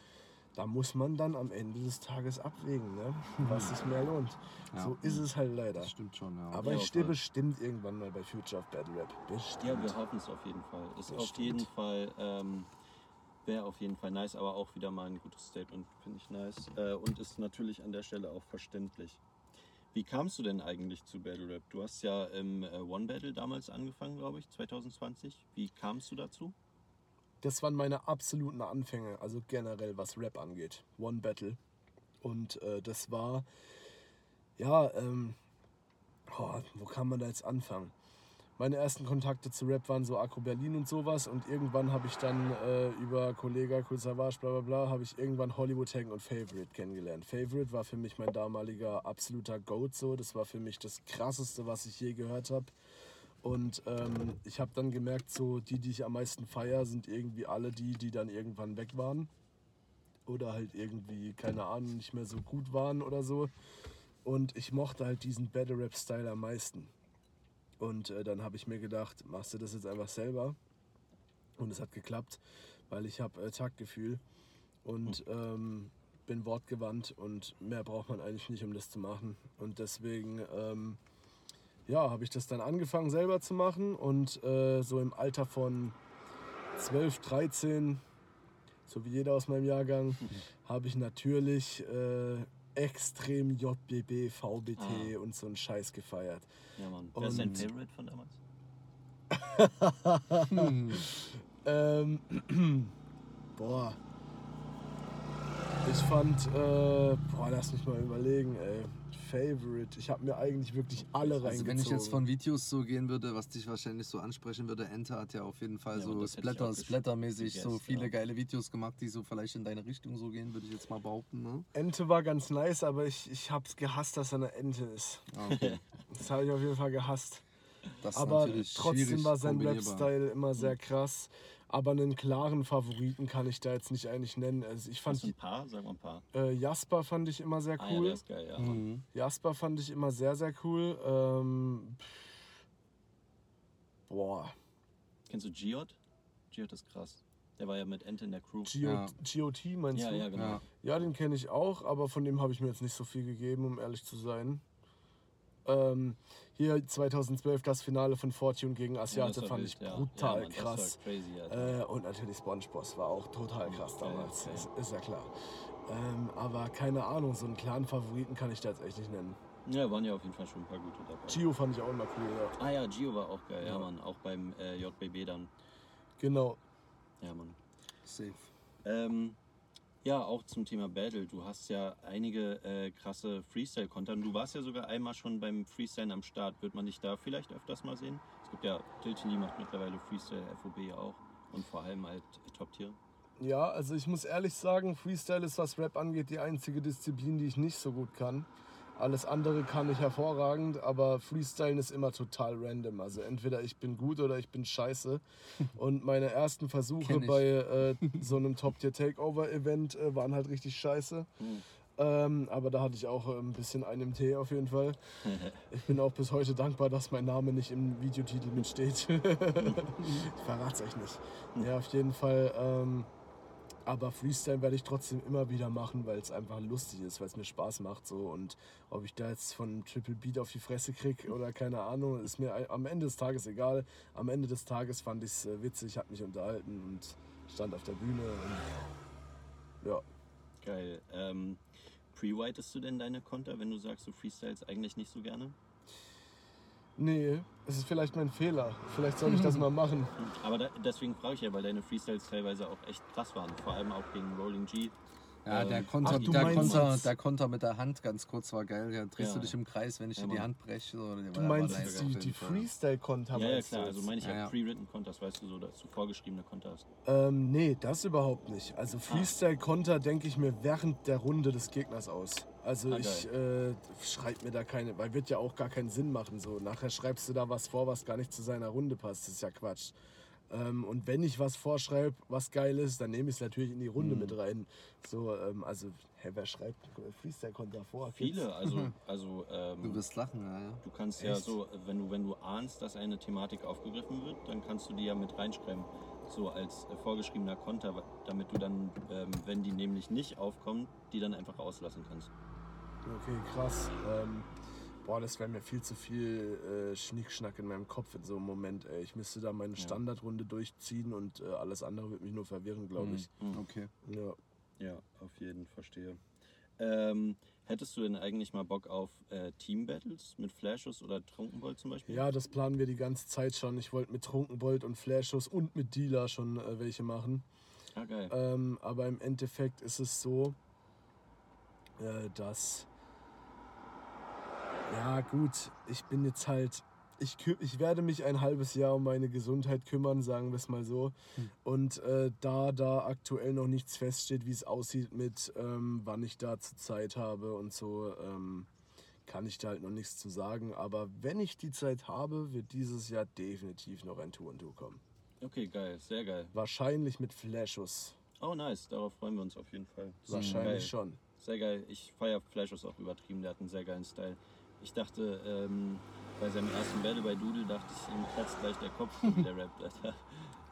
da muss man dann am Ende des Tages abwägen, ne, was sich mehr lohnt. Ja. So ist es halt leider. Das stimmt schon, ja. Aber Ja, ich stehe bestimmt irgendwann mal bei Future of Battle Rap. Bestimmt. Ja, wir hoffen es auf jeden Fall. Ist auf Bestimmt. jeden Fall, ähm, wäre auf jeden Fall nice, aber auch wieder mal ein gutes Statement, finde ich nice. Äh, und ist natürlich an der Stelle auch verständlich. Wie kamst du denn eigentlich zu Battle Rap? Du hast ja im äh, One Battle damals angefangen, glaube ich, 2020. Wie kamst du dazu? Das waren meine absoluten Anfänge, also generell was Rap angeht. One Battle. Und äh, das war, ja, ähm, oh, wo kann man da jetzt anfangen? Meine ersten Kontakte zu Rap waren so Akro Berlin und sowas und irgendwann habe ich dann äh, über Kollega, Cool Savage, bla bla bla, habe ich irgendwann Hollywood Hang und Favorite kennengelernt. Favorite war für mich mein damaliger absoluter Goat so, das war für mich das krasseste, was ich je gehört habe. Und ähm, ich habe dann gemerkt, so die, die ich am meisten feier, sind irgendwie alle die, die dann irgendwann weg waren. Oder halt irgendwie, keine Ahnung, nicht mehr so gut waren oder so. Und ich mochte halt diesen Battle Rap-Style am meisten. Und äh, dann habe ich mir gedacht, machst du das jetzt einfach selber? Und es hat geklappt, weil ich habe äh, Taktgefühl und ähm, bin wortgewandt und mehr braucht man eigentlich nicht, um das zu machen. Und deswegen ähm, ja, habe ich das dann angefangen selber zu machen und äh, so im Alter von 12, 13, so wie jeder aus meinem Jahrgang, habe ich natürlich äh, extrem JBB, VBT Ah. und so einen Scheiß gefeiert. Ja, Mann. Wer ist dein Favorite von damals? Ähm, boah. Ich fand, äh, boah, lass mich mal überlegen, ey. Favorite. Ich habe mir eigentlich wirklich alle reingezogen. Also wenn ich jetzt von Videos so gehen würde, was dich wahrscheinlich so ansprechen würde, Enter hat ja auf jeden Fall Ja, so Splatter, Splatter-mäßig so viele ja. geile Videos gemacht, die so vielleicht in deine Richtung so gehen, würde ich jetzt mal behaupten. Ne? Ente war ganz nice, aber ich, ich hab's gehasst, dass er eine Ente ist. Ah, okay. Das habe ich auf jeden Fall gehasst. Das Aber trotzdem war sein. Rap-Style immer sehr krass. Aber einen klaren Favoriten kann ich da jetzt nicht eigentlich nennen. Also ich fand Hast du ein paar? Sag mal ein paar. äh, Jasper fand ich immer sehr Ah, ja, cool. der ist geil, ja. Mhm. Jasper fand ich immer sehr, sehr cool. Ähm, boah, Kennst du Giot? Giot ist krass. Der war ja mit Ente in der Crew. Gio- Ja. GOT meinst Ja, du? ja, genau. Ja. Ja, den kenne ich auch, aber von dem habe ich mir jetzt nicht so viel gegeben, um ehrlich zu sein. Ähm, hier 2012 das Finale von Fortune gegen Ja, Asiate das war fand wild, ich ja. brutal ja, Mann, krass. Crazy. Äh, und natürlich SpongeBob war auch total krass geil, damals, geil. Ist, ist ja klar. Ähm, aber keine Ahnung, so einen klaren Favoriten kann ich da jetzt echt nicht nennen. Ja, waren ja auf jeden Fall schon ein paar gute dabei. Gio fand ich auch immer cool, ja. Ah ja, Gio war auch geil, ja, Ja. Mann. Auch beim äh, JBB dann. Genau. Ja, Mann. Safe. Ähm, Ja, auch zum Thema Battle. Du hast ja einige äh, krasse Freestyle-Konter. Du warst ja sogar einmal schon beim Freestyle am Start. Wird man dich da vielleicht öfters mal sehen? Es gibt ja, Tiltini macht mittlerweile Freestyle, FOB auch. Und vor allem halt Top-Tier. Ja, also ich muss ehrlich sagen, Freestyle ist, was Rap angeht, die einzige Disziplin, die ich nicht so gut kann. Alles andere kann ich hervorragend, aber Freestylen ist immer total random. Also entweder ich bin gut oder ich bin scheiße. Und meine ersten Versuche bei äh, so einem Top-Tier-Takeover-Event äh, waren halt richtig scheiße. Ähm, aber da hatte ich auch äh, ein bisschen einen im Tee auf jeden Fall. Ich bin auch bis heute dankbar, dass mein Name nicht im Videotitel mitsteht. ich verrat's euch nicht. Ja, auf jeden Fall. Ähm, aber Freestyle werde ich trotzdem immer wieder machen, weil es einfach lustig ist, weil es mir Spaß macht. So. Und ob ich da jetzt von Triple Beat auf die Fresse krieg oder keine Ahnung, ist mir am Ende des Tages egal. Am Ende des Tages fand ich es witzig, hat mich unterhalten und stand auf der Bühne. Und ja, Geil. Ähm, Pre-whitest du denn deine Konter, wenn du sagst, du freestyles eigentlich nicht so gerne? Nee, es ist vielleicht mein Fehler. Vielleicht soll ich das mal machen. Aber da, deswegen frage ich ja, weil deine Freestyles teilweise auch echt krass waren. Vor allem auch gegen Rolling G. Ja, der Ähm, Konter, ach, der, Konter, der Konter mit der Hand ganz kurz war geil. Ja, drehst Ja. du dich im Kreis, wenn ich Ja, dir die. Hand breche. Oder Du meinst jetzt die, die Freestyle-Konter? Ja, ja, klar. Also meine ich ja, Ja, pre-written Contest, weißt du, so, dass du vorgeschriebene Konter hast. Ähm, nee, das überhaupt nicht. Also Freestyle-Konter denke ich mir während der Runde des Gegners aus. Also Ah, ich äh, schreibe mir da keine, weil wird ja auch gar keinen Sinn machen. So nachher schreibst du da was vor, was gar nicht zu seiner Runde passt. Das ist ja Quatsch. Ähm, und wenn ich was vorschreibe, was geil ist, dann nehme ich es natürlich in die Runde Mhm. mit rein. So, ähm, also, hä, wer schreibt Freestyle-Konter vor? Viele, also, also ähm, Du wirst lachen, ja. ja. Du kannst ja Echt? so, wenn du, wenn du ahnst, dass eine Thematik aufgegriffen wird, dann kannst du die ja mit reinschreiben. So als äh, vorgeschriebener Konter, damit du dann, ähm, wenn die nämlich nicht aufkommen, die dann einfach auslassen kannst. Okay, krass. Boah, das wäre mir viel zu viel äh, Schnickschnack in meinem Kopf in so einem Moment. Ey. Ich müsste da meine Standardrunde durchziehen und äh, alles andere würde mich nur verwirren, glaube ich. Okay. Ja. Ja, auf jeden, verstehe. Ähm, hättest du denn eigentlich mal Bock auf äh, Team-Battles mit Flashus oder Trunkenbold zum Beispiel? ja, das planen wir die ganze Zeit schon. Ich wollte mit Trunkenbold und Flashus und mit Dealer schon äh, welche machen. Ah, geil. Ähm, aber im Endeffekt ist es so, äh, dass. Ja, gut, ich bin jetzt halt. Ich, ich werde mich ein halbes Jahr um meine Gesundheit kümmern, sagen wir es mal so. Und äh, da da aktuell noch nichts feststeht, wie es aussieht mit, ähm, wann ich dazu Zeit habe und so, ähm, kann ich da halt noch nichts zu sagen. Aber wenn ich die Zeit habe, wird dieses Jahr definitiv noch ein Tour und Tour kommen. Okay, geil, sehr geil. Wahrscheinlich mit Flashus. Oh, nice, darauf freuen wir uns auf jeden Fall. Wahrscheinlich Geil. schon. Sehr geil. Ich feiere Flashus auch übertrieben. Der hat einen sehr geilen Style. Ich dachte, ähm, bei seinem ersten Battle bei Doodle dachte ich, ihm platzt gleich der Kopf, der rappt, Alter.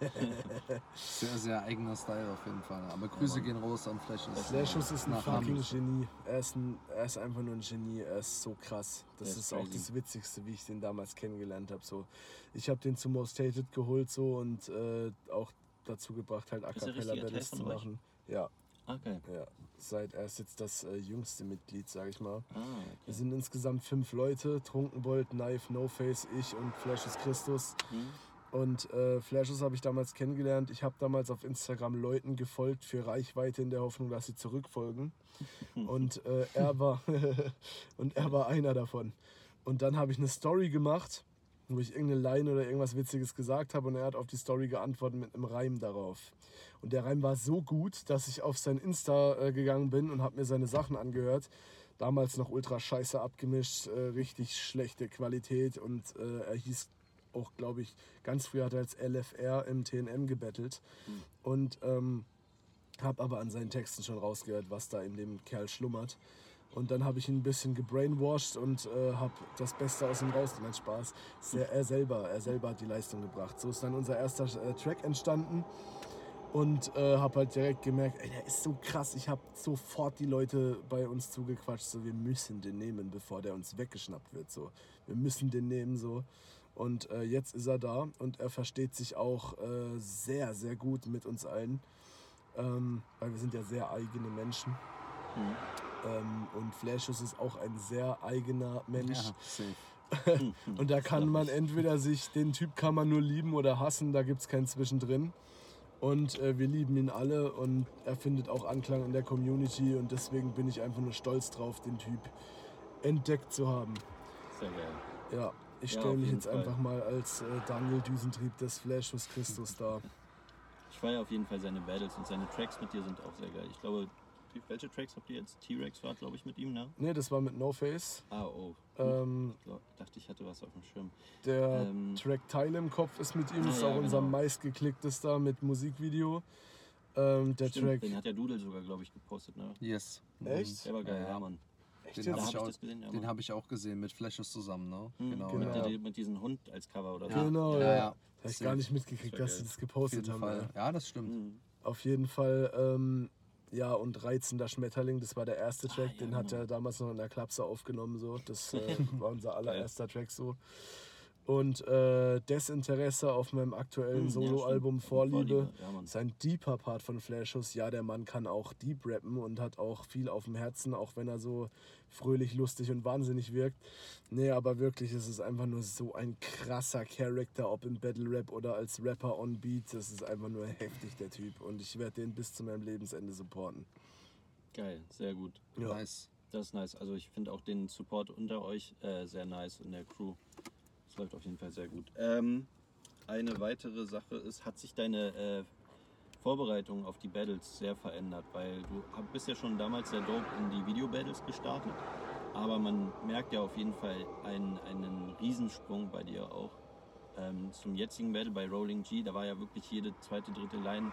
Sehr, sehr eigener Style auf jeden Fall. Aber Grüße gehen raus an Flashes. Flashus ist ein fucking Hamburg. Genie. Er ist, ein, er ist einfach nur ein Genie. Er ist so krass. Das ist ist, auch crazy. das Witzigste, wie ich den damals kennengelernt habe. So, ich habe den zu Most Hated geholt so und äh, auch dazu gebracht, halt A cappella Battles zu machen. Ja, Geil. ja. Seit er ist jetzt das äh, jüngste Mitglied, sag ich mal. Ah, Wir okay. sind insgesamt fünf Leute: Trunkenbold, Knife, No Face, ich und Flashes Christus. Hm? Und äh, Flashes habe ich damals kennengelernt. Ich habe damals auf Instagram Leuten gefolgt für Reichweite in der Hoffnung, dass sie zurückfolgen. Und äh, er war und er war einer davon. Und dann habe ich eine Story gemacht, wo ich irgendeine Line oder irgendwas Witziges gesagt habe und er hat auf die Story geantwortet mit einem Reim darauf. Und der Reim war so gut, dass ich auf sein Insta äh, gegangen bin und habe mir seine Sachen angehört. Damals noch ultra scheiße abgemischt, äh, richtig schlechte Qualität und äh, er hieß auch, glaube ich, ganz früh hat er als LFR im TNM gebettelt. Und ähm, habe aber an seinen Texten schon rausgehört, was da in dem Kerl schlummert. Und dann habe ich ihn ein bisschen gebrainwashed und äh, habe das Beste aus ihm rausgenommen. Spaß. Sehr, er selber, er selber hat die Leistung gebracht. So ist dann unser erster äh, Track entstanden. Und äh, habe halt direkt gemerkt, ey, der ist so krass. Ich habe sofort die Leute bei uns zugequatscht, so wir müssen den nehmen, bevor der uns weggeschnappt wird. So, wir müssen den nehmen so. Und äh, jetzt ist er da und er versteht sich auch äh, sehr, sehr gut mit uns allen. Ähm, weil wir sind ja sehr eigene Menschen. Mhm. Ähm, und Flashus ist auch ein sehr eigener Mensch. Ja, safe. Und da kann man entweder sich, den Typ kann man nur lieben oder hassen, da gibt es kein Zwischendrin. Und äh, wir lieben ihn alle und er findet auch Anklang in der Community und deswegen bin ich einfach nur stolz drauf, den Typ entdeckt zu haben. Sehr geil. Ja, ich Ja, stelle mich jetzt Fall. einfach mal als äh, Daniel Düsentrieb des Flashus Christus dar. Ich feiere auf jeden Fall seine Battles und seine Tracks mit dir sind auch sehr geil. Ich glaube, die- welche Tracks habt ihr jetzt? T-Rex war, glaube ich, mit ihm, ne? Ne, das war mit No Face. Ah, oh. Ähm, Ich glaub, dachte, ich hatte was auf dem Schirm. der Ähm, Track Teile im Kopf ist mit ihm, Ah, ist ja, auch unser genau. meistgeklicktester mit Musikvideo. Ähm, der Stimmt, Track. den hat der Doodle sogar, glaube ich, gepostet, ne? Yes. Echt? Der war geil, Ja, ja, Mann. Echt Den Da hab habe ich ich auch- das gesehen, ja, Den habe ich auch gesehen mit Flashes zusammen, ne? Hm, Genau. genau. Mit, der, mit diesem Hund als Cover oder so. Ja. Genau, Ja, ja. ja. Hab ich gar nicht mitgekriegt, Das dass sie das Auf gepostet jeden haben. Fall. Ja. Ja, das stimmt. Mhm. Auf jeden Fall, ähm, ja, und Reizender Schmetterling, das war der erste Track, Ah, ja, den hat genau. er damals noch in der Klapse aufgenommen, so. Das äh, war unser allererster Track so. Und äh, Desinteresse auf meinem aktuellen Hm, ja, Soloalbum stimmt. Vorliebe. Ja. Sein deeper Part von Flashus, ja, der Mann kann auch deep rappen und hat auch viel auf dem Herzen, auch wenn er so fröhlich, lustig und wahnsinnig wirkt. Nee, aber wirklich, es ist einfach nur so ein krasser Charakter, ob im Battle Rap oder als Rapper on Beat. Das ist einfach nur heftig, der Typ. Und ich werde den bis zu meinem Lebensende supporten. Geil, sehr gut. Ja. Nice. Das ist nice. Also ich finde auch den Support unter euch äh, sehr nice in der Crew. Das läuft auf jeden Fall sehr gut. Ähm, eine weitere Sache ist, hat sich deine äh, Vorbereitung auf die Battles sehr verändert? Weil du bist ja schon damals sehr dope in die Video-Battles gestartet. Aber man merkt ja auf jeden Fall einen, einen Riesensprung bei dir auch. Ähm, zum jetzigen Battle bei Rolling G, da war ja wirklich jede zweite, dritte Line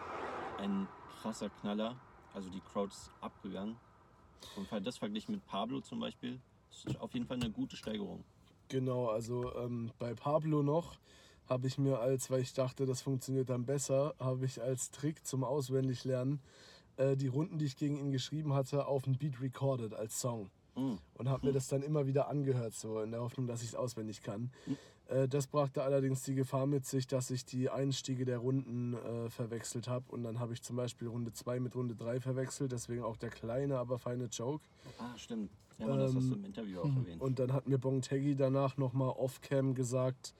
ein krasser Knaller. Also die Crowd ist abgegangen. Und das verglichen mit Pablo zum Beispiel, ist auf jeden Fall eine gute Steigerung. Genau, also ähm, bei Pablo noch habe ich mir als, weil ich dachte, das funktioniert dann besser, habe ich als Trick zum Auswendiglernen äh, die Runden, die ich gegen ihn geschrieben hatte, auf dem Beat recorded als Song. Mhm. und habe mir das dann immer wieder angehört, so in der Hoffnung, dass ich es auswendig kann. Äh, das brachte allerdings die Gefahr mit sich, dass ich die Einstiege der Runden äh, verwechselt habe und dann habe ich zum Beispiel Runde 2 mit Runde 3 verwechselt, deswegen auch der kleine, aber feine Joke. Ah, stimmt. Ja, aber das hast du im Interview auch erwähnt. Ähm, Und dann hat mir Bong Taggy danach nochmal off-cam gesagt,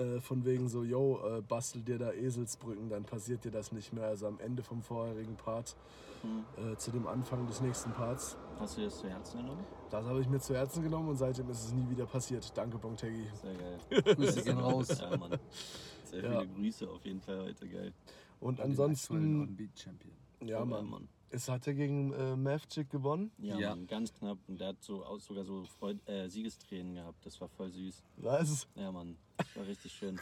äh, von wegen so, yo, äh, bastel dir da Eselsbrücken, dann passiert dir das nicht mehr. Also am Ende vom vorherigen Part Mhm. äh, zu dem Anfang des nächsten Parts. Hast du dir das zu Herzen genommen? Das habe ich mir zu Herzen genommen und seitdem ist es nie wieder passiert. Danke, Bong Taggy. Sehr geil. Grüße gehen raus. Ja, Mann. Sehr Ja. viele Grüße auf jeden Fall heute, geil. Und aktuellen ansonsten, ja, Oh, Mann. Es hat er gegen äh, Mavchick gewonnen. Ja, Ja. Mann, ganz knapp. Und der hat so auch sogar so Freud äh, Siegestränen gehabt. Das war voll süß. Was? Ja, Mann. Das war richtig schön.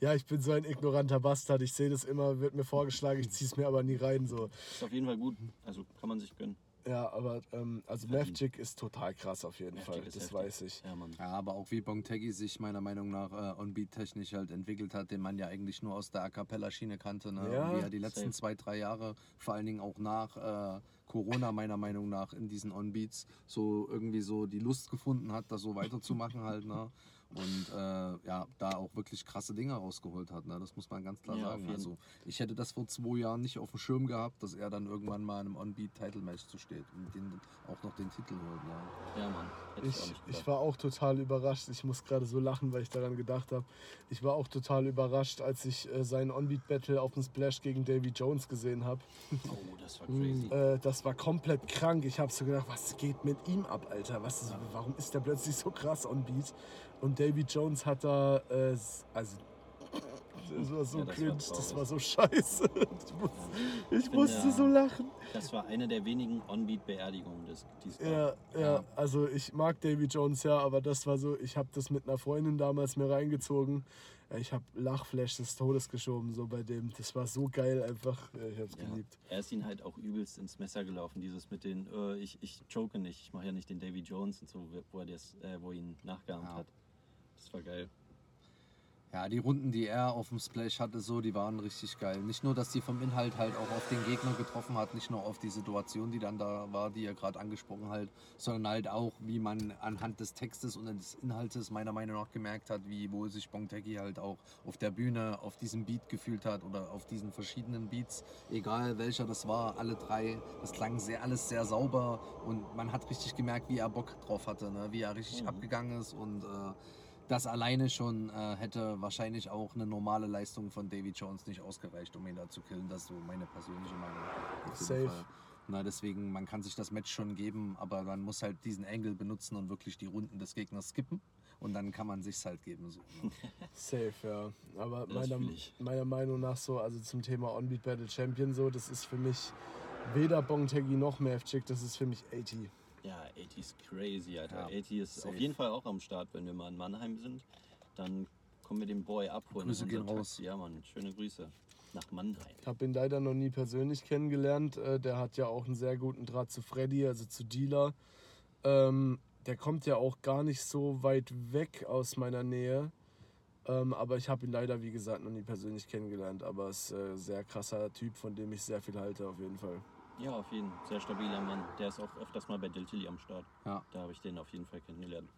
Ja, ich bin so ein ignoranter Bastard. Ich sehe das immer, wird mir vorgeschlagen, ich ziehe es mir aber nie rein. So. Ist auf jeden Fall gut. Also kann man sich gönnen. Ja, aber ähm, also. Mavchick ist total krass auf jeden Mavchick Fall. Das heftig. weiß ich. Ja, Mann. Ja, aber auch wie Bongtegi sich meiner Meinung nach äh, On-Beat-technisch halt entwickelt hat, den man ja eigentlich nur aus der A Cappella-Schiene kannte. Ne? Ja, Und wie er die letzten safe. zwei, drei Jahre, vor allen Dingen auch nach äh, Corona meiner Meinung nach in diesen On-Beats, so irgendwie so die Lust gefunden hat, das so weiterzumachen halt. Ne? Und äh, ja, da auch wirklich krasse Dinge rausgeholt hat. Ne? Das muss man ganz klar Ja, sagen. Also ich hätte das vor zwei Jahren nicht auf dem Schirm gehabt, dass er dann irgendwann mal in einem On-Beat-Title-Match zu steht und den, auch noch den Titel holt. Ne? Ja, Mann. Hätte ich, auch Ich, nicht ich gedacht. war auch total überrascht. Ich muss gerade so lachen, weil ich daran gedacht habe. Ich war auch total überrascht, als ich äh, seinen On-Beat-Battle auf dem Splash gegen Davy Jones gesehen habe. Oh, das war crazy. Äh, das war komplett krank. Ich habe so gedacht, was geht mit ihm ab, Alter? Was ist, warum ist der plötzlich so krass on Beat? Und Davy Jones hat da, äh, also, das war so Ja, das war cringe, das traurig. war so scheiße. Ich, muss, ich bin musste da- so lachen. Das war eine der wenigen On-Beat-Beerdigungen, des-. Ja, ja, Ja. also ich mag Davy Jones ja, aber das war so, ich habe das mit einer Freundin damals mir reingezogen. Ja, Ich habe Lachflash des Todes geschoben, so bei dem. Das war so geil einfach. Ja, ich hab's Ja, geliebt. er ist ihn halt auch übelst ins Messer gelaufen, dieses mit den, äh, ich, ich choke nicht, ich mache ja nicht den Davy Jones und so, wo er, das, äh, wo ihn nachgeahmt Ja. hat. Das war geil. Ja, die Runden, die er auf dem Splash hatte, so, die waren richtig geil. Nicht nur, dass die vom Inhalt halt auch auf den Gegner getroffen hat, nicht nur auf die Situation, die dann da war, die er gerade angesprochen hat, sondern halt auch, wie man anhand des Textes und des Inhaltes meiner Meinung nach gemerkt hat, wie wohl sich Bongteki halt auch auf der Bühne auf diesem Beat gefühlt hat oder auf diesen verschiedenen Beats, egal welcher das war, alle drei, das klang sehr, alles sehr sauber und man hat richtig gemerkt, wie er Bock drauf hatte, ne? wie er richtig Mhm. abgegangen ist und äh, das alleine schon äh, hätte wahrscheinlich auch eine normale Leistung von Davy Jones nicht ausgereicht, um ihn da zu killen. Das ist so meine persönliche Meinung. Safe. Na, deswegen, man kann sich das Match schon geben, aber man muss halt diesen Angle benutzen und wirklich die Runden des Gegners skippen. Und dann kann man sich's halt geben. So, ne? Safe, ja. Aber Das meiner, meiner Meinung nach so, also zum Thema On-Beat Battle Champion so, das ist für mich weder Bongtaggy noch Mavchick, das ist für mich 80. Ja, 80 ist crazy, Alter. Ja, 80 ist safe. auf jeden Fall auch am Start, wenn wir mal in Mannheim sind. Dann kommen wir den Boy abholen. Grüße gehen raus. Ja, Mann, schöne Grüße. Nach Mannheim. Ich habe ihn leider noch nie persönlich kennengelernt. Äh, Der hat ja auch einen sehr guten Draht zu Freddy, also zu Dealer. Ähm, der kommt ja auch gar nicht so weit weg aus meiner Nähe. Ähm, aber ich habe ihn leider, wie gesagt, noch nie persönlich kennengelernt. Aber ist äh, sehr krasser Typ, von dem ich sehr viel halte, auf jeden Fall. Ja, auf jeden Fall. Sehr stabiler Mann. Der ist auch öfters mal bei Diltilly am Start. Ja, Da habe ich den auf jeden Fall kennengelernt.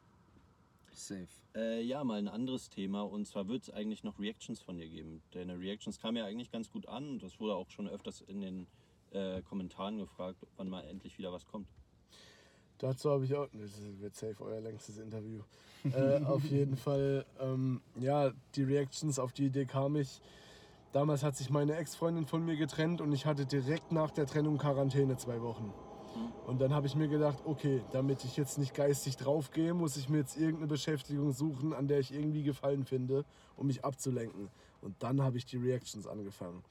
safe. Äh, ja, mal ein anderes Thema. Und zwar wird es eigentlich noch Reactions von dir geben. Deine Reactions kamen ja eigentlich ganz gut an. Und das wurde auch schon öfters in den äh, Kommentaren gefragt, wann mal endlich wieder was kommt. Dazu habe ich auch, das wird safe euer längstes Interview. äh, auf jeden Fall, ähm, ja, die Reactions auf die Idee kam ich. Damals hat sich meine Ex-Freundin von mir getrennt und ich hatte direkt nach der Trennung Quarantäne zwei Wochen. Und dann habe ich mir gedacht, okay, damit ich jetzt nicht geistig draufgehe, muss ich mir jetzt irgendeine Beschäftigung suchen, an der ich irgendwie Gefallen finde, um mich abzulenken. Und dann habe ich die Reactions angefangen.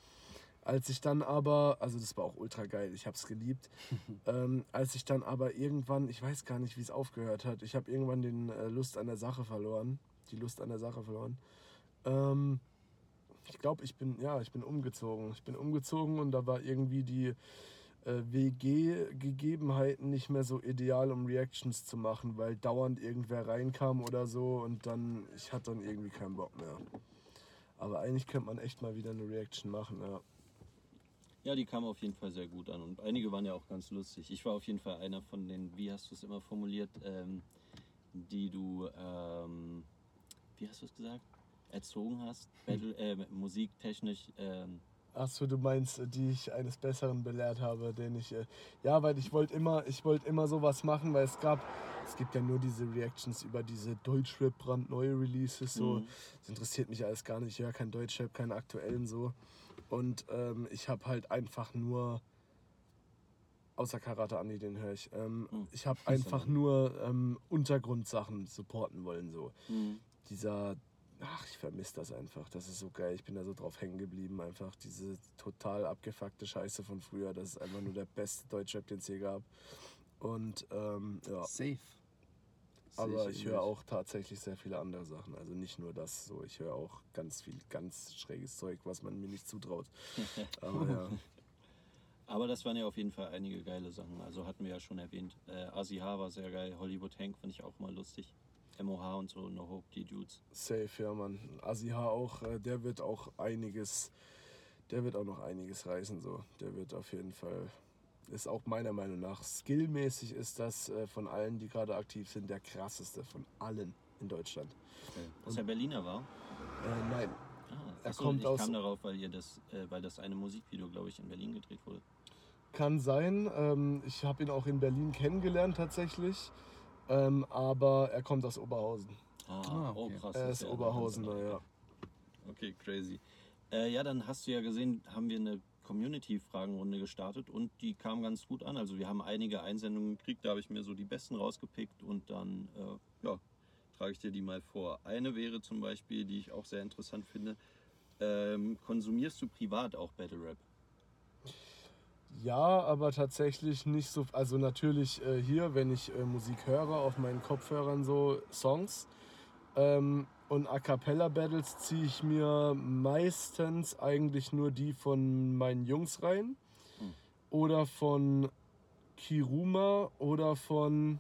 Als ich dann aber, also das war auch ultra geil, ich habe es geliebt. ähm, als ich dann aber irgendwann, ich weiß gar nicht, wie es aufgehört hat, ich habe irgendwann den äh, Lust an der Sache verloren, die Lust an der Sache verloren. Ähm, ich glaube, ich bin, ja, ich bin umgezogen. Ich bin umgezogen und da war irgendwie die äh, WG-Gegebenheiten nicht mehr so ideal, um Reactions zu machen, weil dauernd irgendwer reinkam oder so und dann, ich hatte dann irgendwie keinen Bock mehr. Aber eigentlich könnte man echt mal wieder eine Reaction machen, ja. Ja, die kam auf jeden Fall sehr gut an und einige waren ja auch ganz lustig. Ich war auf jeden Fall einer von den, wie hast du es immer formuliert, ähm, die du, ähm, wie hast du es gesagt, erzogen hast, Battle, äh, musiktechnisch. Ähm, Achso, du meinst, äh, die ich eines Besseren belehrt habe, den ich. Äh, ja, weil ich wollte immer, ich wollte immer sowas machen, weil es gab, es gibt ja nur diese Reactions über diese Deutschrap brandneue Releases. So, Mhm. das interessiert mich alles gar nicht. Ich höre kein Deutschrap, keinen aktuellen so. Und ähm, ich habe halt einfach nur, außer Karate Andi, den höre ich. Ähm, Mhm. Ich habe einfach nur ähm, Untergrundsachen supporten wollen so mh. dieser, ach, ich vermisse das einfach. Das ist so geil. Ich bin da so drauf hängen geblieben. Einfach diese total abgefuckte Scheiße von früher. Das ist einfach nur der beste Deutschrap, den es je gab. Und ähm, ja, Safe. aber ich ähnlich. höre auch tatsächlich sehr viele andere Sachen. Also nicht nur das so. Ich höre auch ganz viel, ganz schräges Zeug, was man mir nicht zutraut. Aber ja. Aber das waren ja auf jeden Fall einige geile Sachen. Also hatten wir ja schon erwähnt. Äh, ASIH war sehr geil, Hollywood Hank fand ich auch mal lustig. MOH und so, No Hope, die Dudes. Safe, ja, Mann. Asiha auch, äh, der wird auch einiges, der wird auch noch einiges reißen, so. Der wird auf jeden Fall, ist auch meiner Meinung nach, skillmäßig ist das äh, von allen, die gerade aktiv sind, der krasseste von allen in Deutschland. Dass er Berliner war. Äh, nein, Ah, Er achso, kommt ich aus- kam darauf, weil ihr das, äh, weil das eine Musikvideo, glaube ich, in Berlin gedreht wurde. kann sein. Ähm, ich habe ihn auch in Berlin kennengelernt tatsächlich. Ähm, aber er kommt aus Oberhausen. Ah, Ah, oh okay. krass. Er ist ja Oberhausener, ja. okay. Okay, crazy. Äh, ja, dann hast du ja gesehen, haben wir eine Community-Fragenrunde gestartet und die kam ganz gut an. Also wir haben einige Einsendungen gekriegt, da habe ich mir so die besten rausgepickt und dann, äh, ja, trage ich dir die mal vor. Eine wäre zum Beispiel, die ich auch sehr interessant finde, ähm, konsumierst du privat auch Battle Rap? Ja, aber tatsächlich nicht so. Also natürlich äh, hier, wenn ich äh, Musik höre, auf meinen Kopfhörern so Songs. Ähm, und A Cappella Battles ziehe ich mir meistens eigentlich nur die von meinen Jungs rein. Hm. Oder von Kiruma oder von.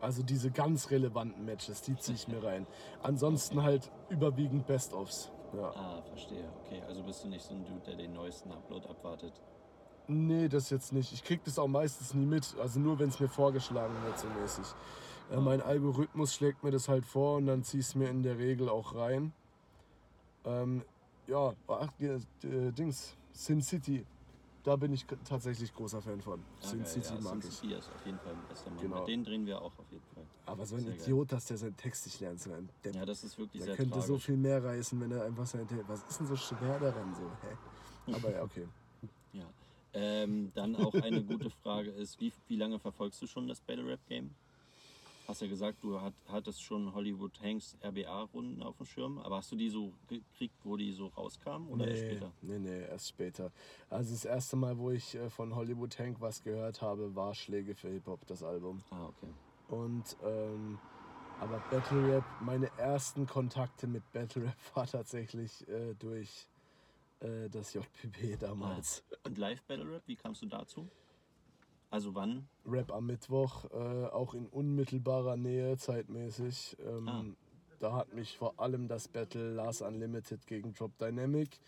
Also diese ganz relevanten Matches, die ziehe ich mir rein. Ansonsten halt überwiegend Best-ofs. Ja. Ah, verstehe. Okay, also bist du nicht so ein Dude, der den neuesten Upload abwartet. Nee, das jetzt nicht. Ich krieg das auch meistens nie mit. Also nur wenn es mir vorgeschlagen wird, so mäßig. Äh, mein Algorithmus schlägt mir das halt vor und dann zieh ich es mir in der Regel auch rein. Ähm, ja, ach, äh, Dings, Sin City. Da bin ich tatsächlich großer Fan von. Ah, Sin geil, City ja, mag Sin. City ist auf jeden Fall ein bester Mann. Genau. Mit denen drehen wir auch auf jeden Fall. Aber so ein Sehr geil. Idiot, dass der seinen Text nicht lernt, so ein Depp. Ja, das ist wirklich der sehr könnte so tragisch. viel mehr reißen, wenn er einfach seinen Text. Was ist denn so schwer daran so? Hä? Aber ja, okay. Ähm, dann auch eine gute Frage ist, wie, wie lange verfolgst du schon das Battle Rap Game? Hast ja gesagt, du hat, hattest schon Hollywood Hanks RBA-Runden auf dem Schirm, aber hast du die so gekriegt, wo die so rauskamen oder erst Nee, später? nee, nee, erst später. Also das erste Mal, wo ich äh, von Hollywood Hank was gehört habe, war Schläge für Hip-Hop, das Album. Ah, okay. Und ähm, aber Battle Rap, meine ersten Kontakte mit Battle Rap war tatsächlich äh, durch äh, das JPB damals. Und Live Battle Rap, wie kamst du dazu? Also wann? Rap am Mittwoch, äh, auch in unmittelbarer Nähe zeitmäßig. Ähm, Ah. Da hat mich vor allem das Battle Lars Unlimited gegen Drop Dynamic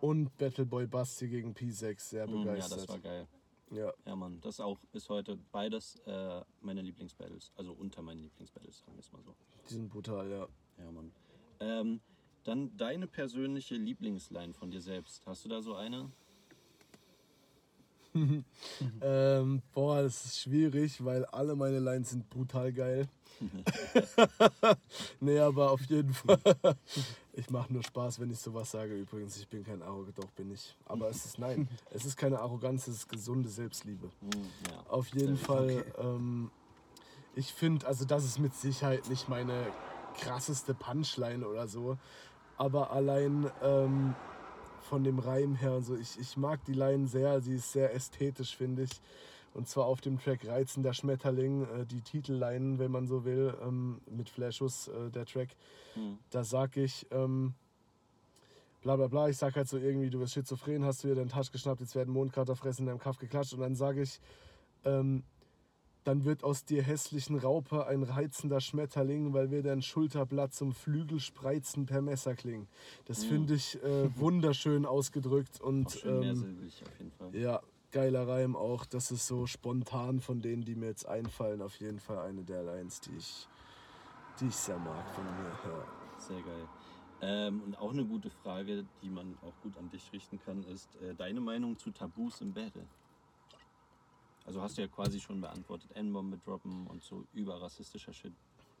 und Battle Boy Basti gegen P6 sehr Hm, ja, begeistert. das war geil. Ja, Ja, Mann, das auch bis heute beides äh, meine Lieblingsbattles. Also unter meinen Lieblingsbattles, sagen wir es mal so. die sind brutal, ja. Ja, Mann. Ähm, dann deine persönliche Lieblingsline von dir selbst. Hast du da so eine? Ähm, boah, das ist schwierig, weil alle meine Lines sind brutal geil. nee, aber auf jeden Fall. Ich mache nur Spaß, wenn ich sowas sage. Übrigens, ich bin kein Arrogant, doch bin ich. Aber es ist nein, es ist keine Arroganz, es ist gesunde Selbstliebe. Hm, ja. Auf jeden Fall. Ähm, ich finde, also das ist mit Sicherheit nicht meine krasseste Punchline oder so. Aber allein ähm, von dem Reim her, also ich, ich mag die Line sehr, sie ist sehr ästhetisch, finde ich. Und zwar auf dem Track Reizender Schmetterling, äh, die Titelline, wenn man so will, ähm, mit Flashus, äh, der Track. Hm. Da sag ich, ähm, bla bla bla, ich sag halt so irgendwie, du bist schizophren, hast du dir deinen Touch geschnappt, jetzt werden Mondkater fressen in deinem Kaff geklatscht. Und dann sage ich, ähm, dann wird aus dir hässlichen Raupe ein reizender Schmetterling, weil wir dein Schulterblatt zum Flügel spreizen per Messer klingen. Das Mhm. finde ich äh, wunderschön ausgedrückt Auch und schön ähm, auf jeden Fall. ja, geiler Reim auch. Das ist so spontan von denen, die mir jetzt einfallen, auf jeden Fall eine der Lines, die ich, die ich sehr mag von mir. Ja. Sehr geil. Ähm, und auch eine gute Frage, die man auch gut an dich richten kann, ist äh, deine Meinung zu Tabus im Battle. Also hast du ja quasi schon beantwortet, N-Bombe droppen und so überrassistischer Shit.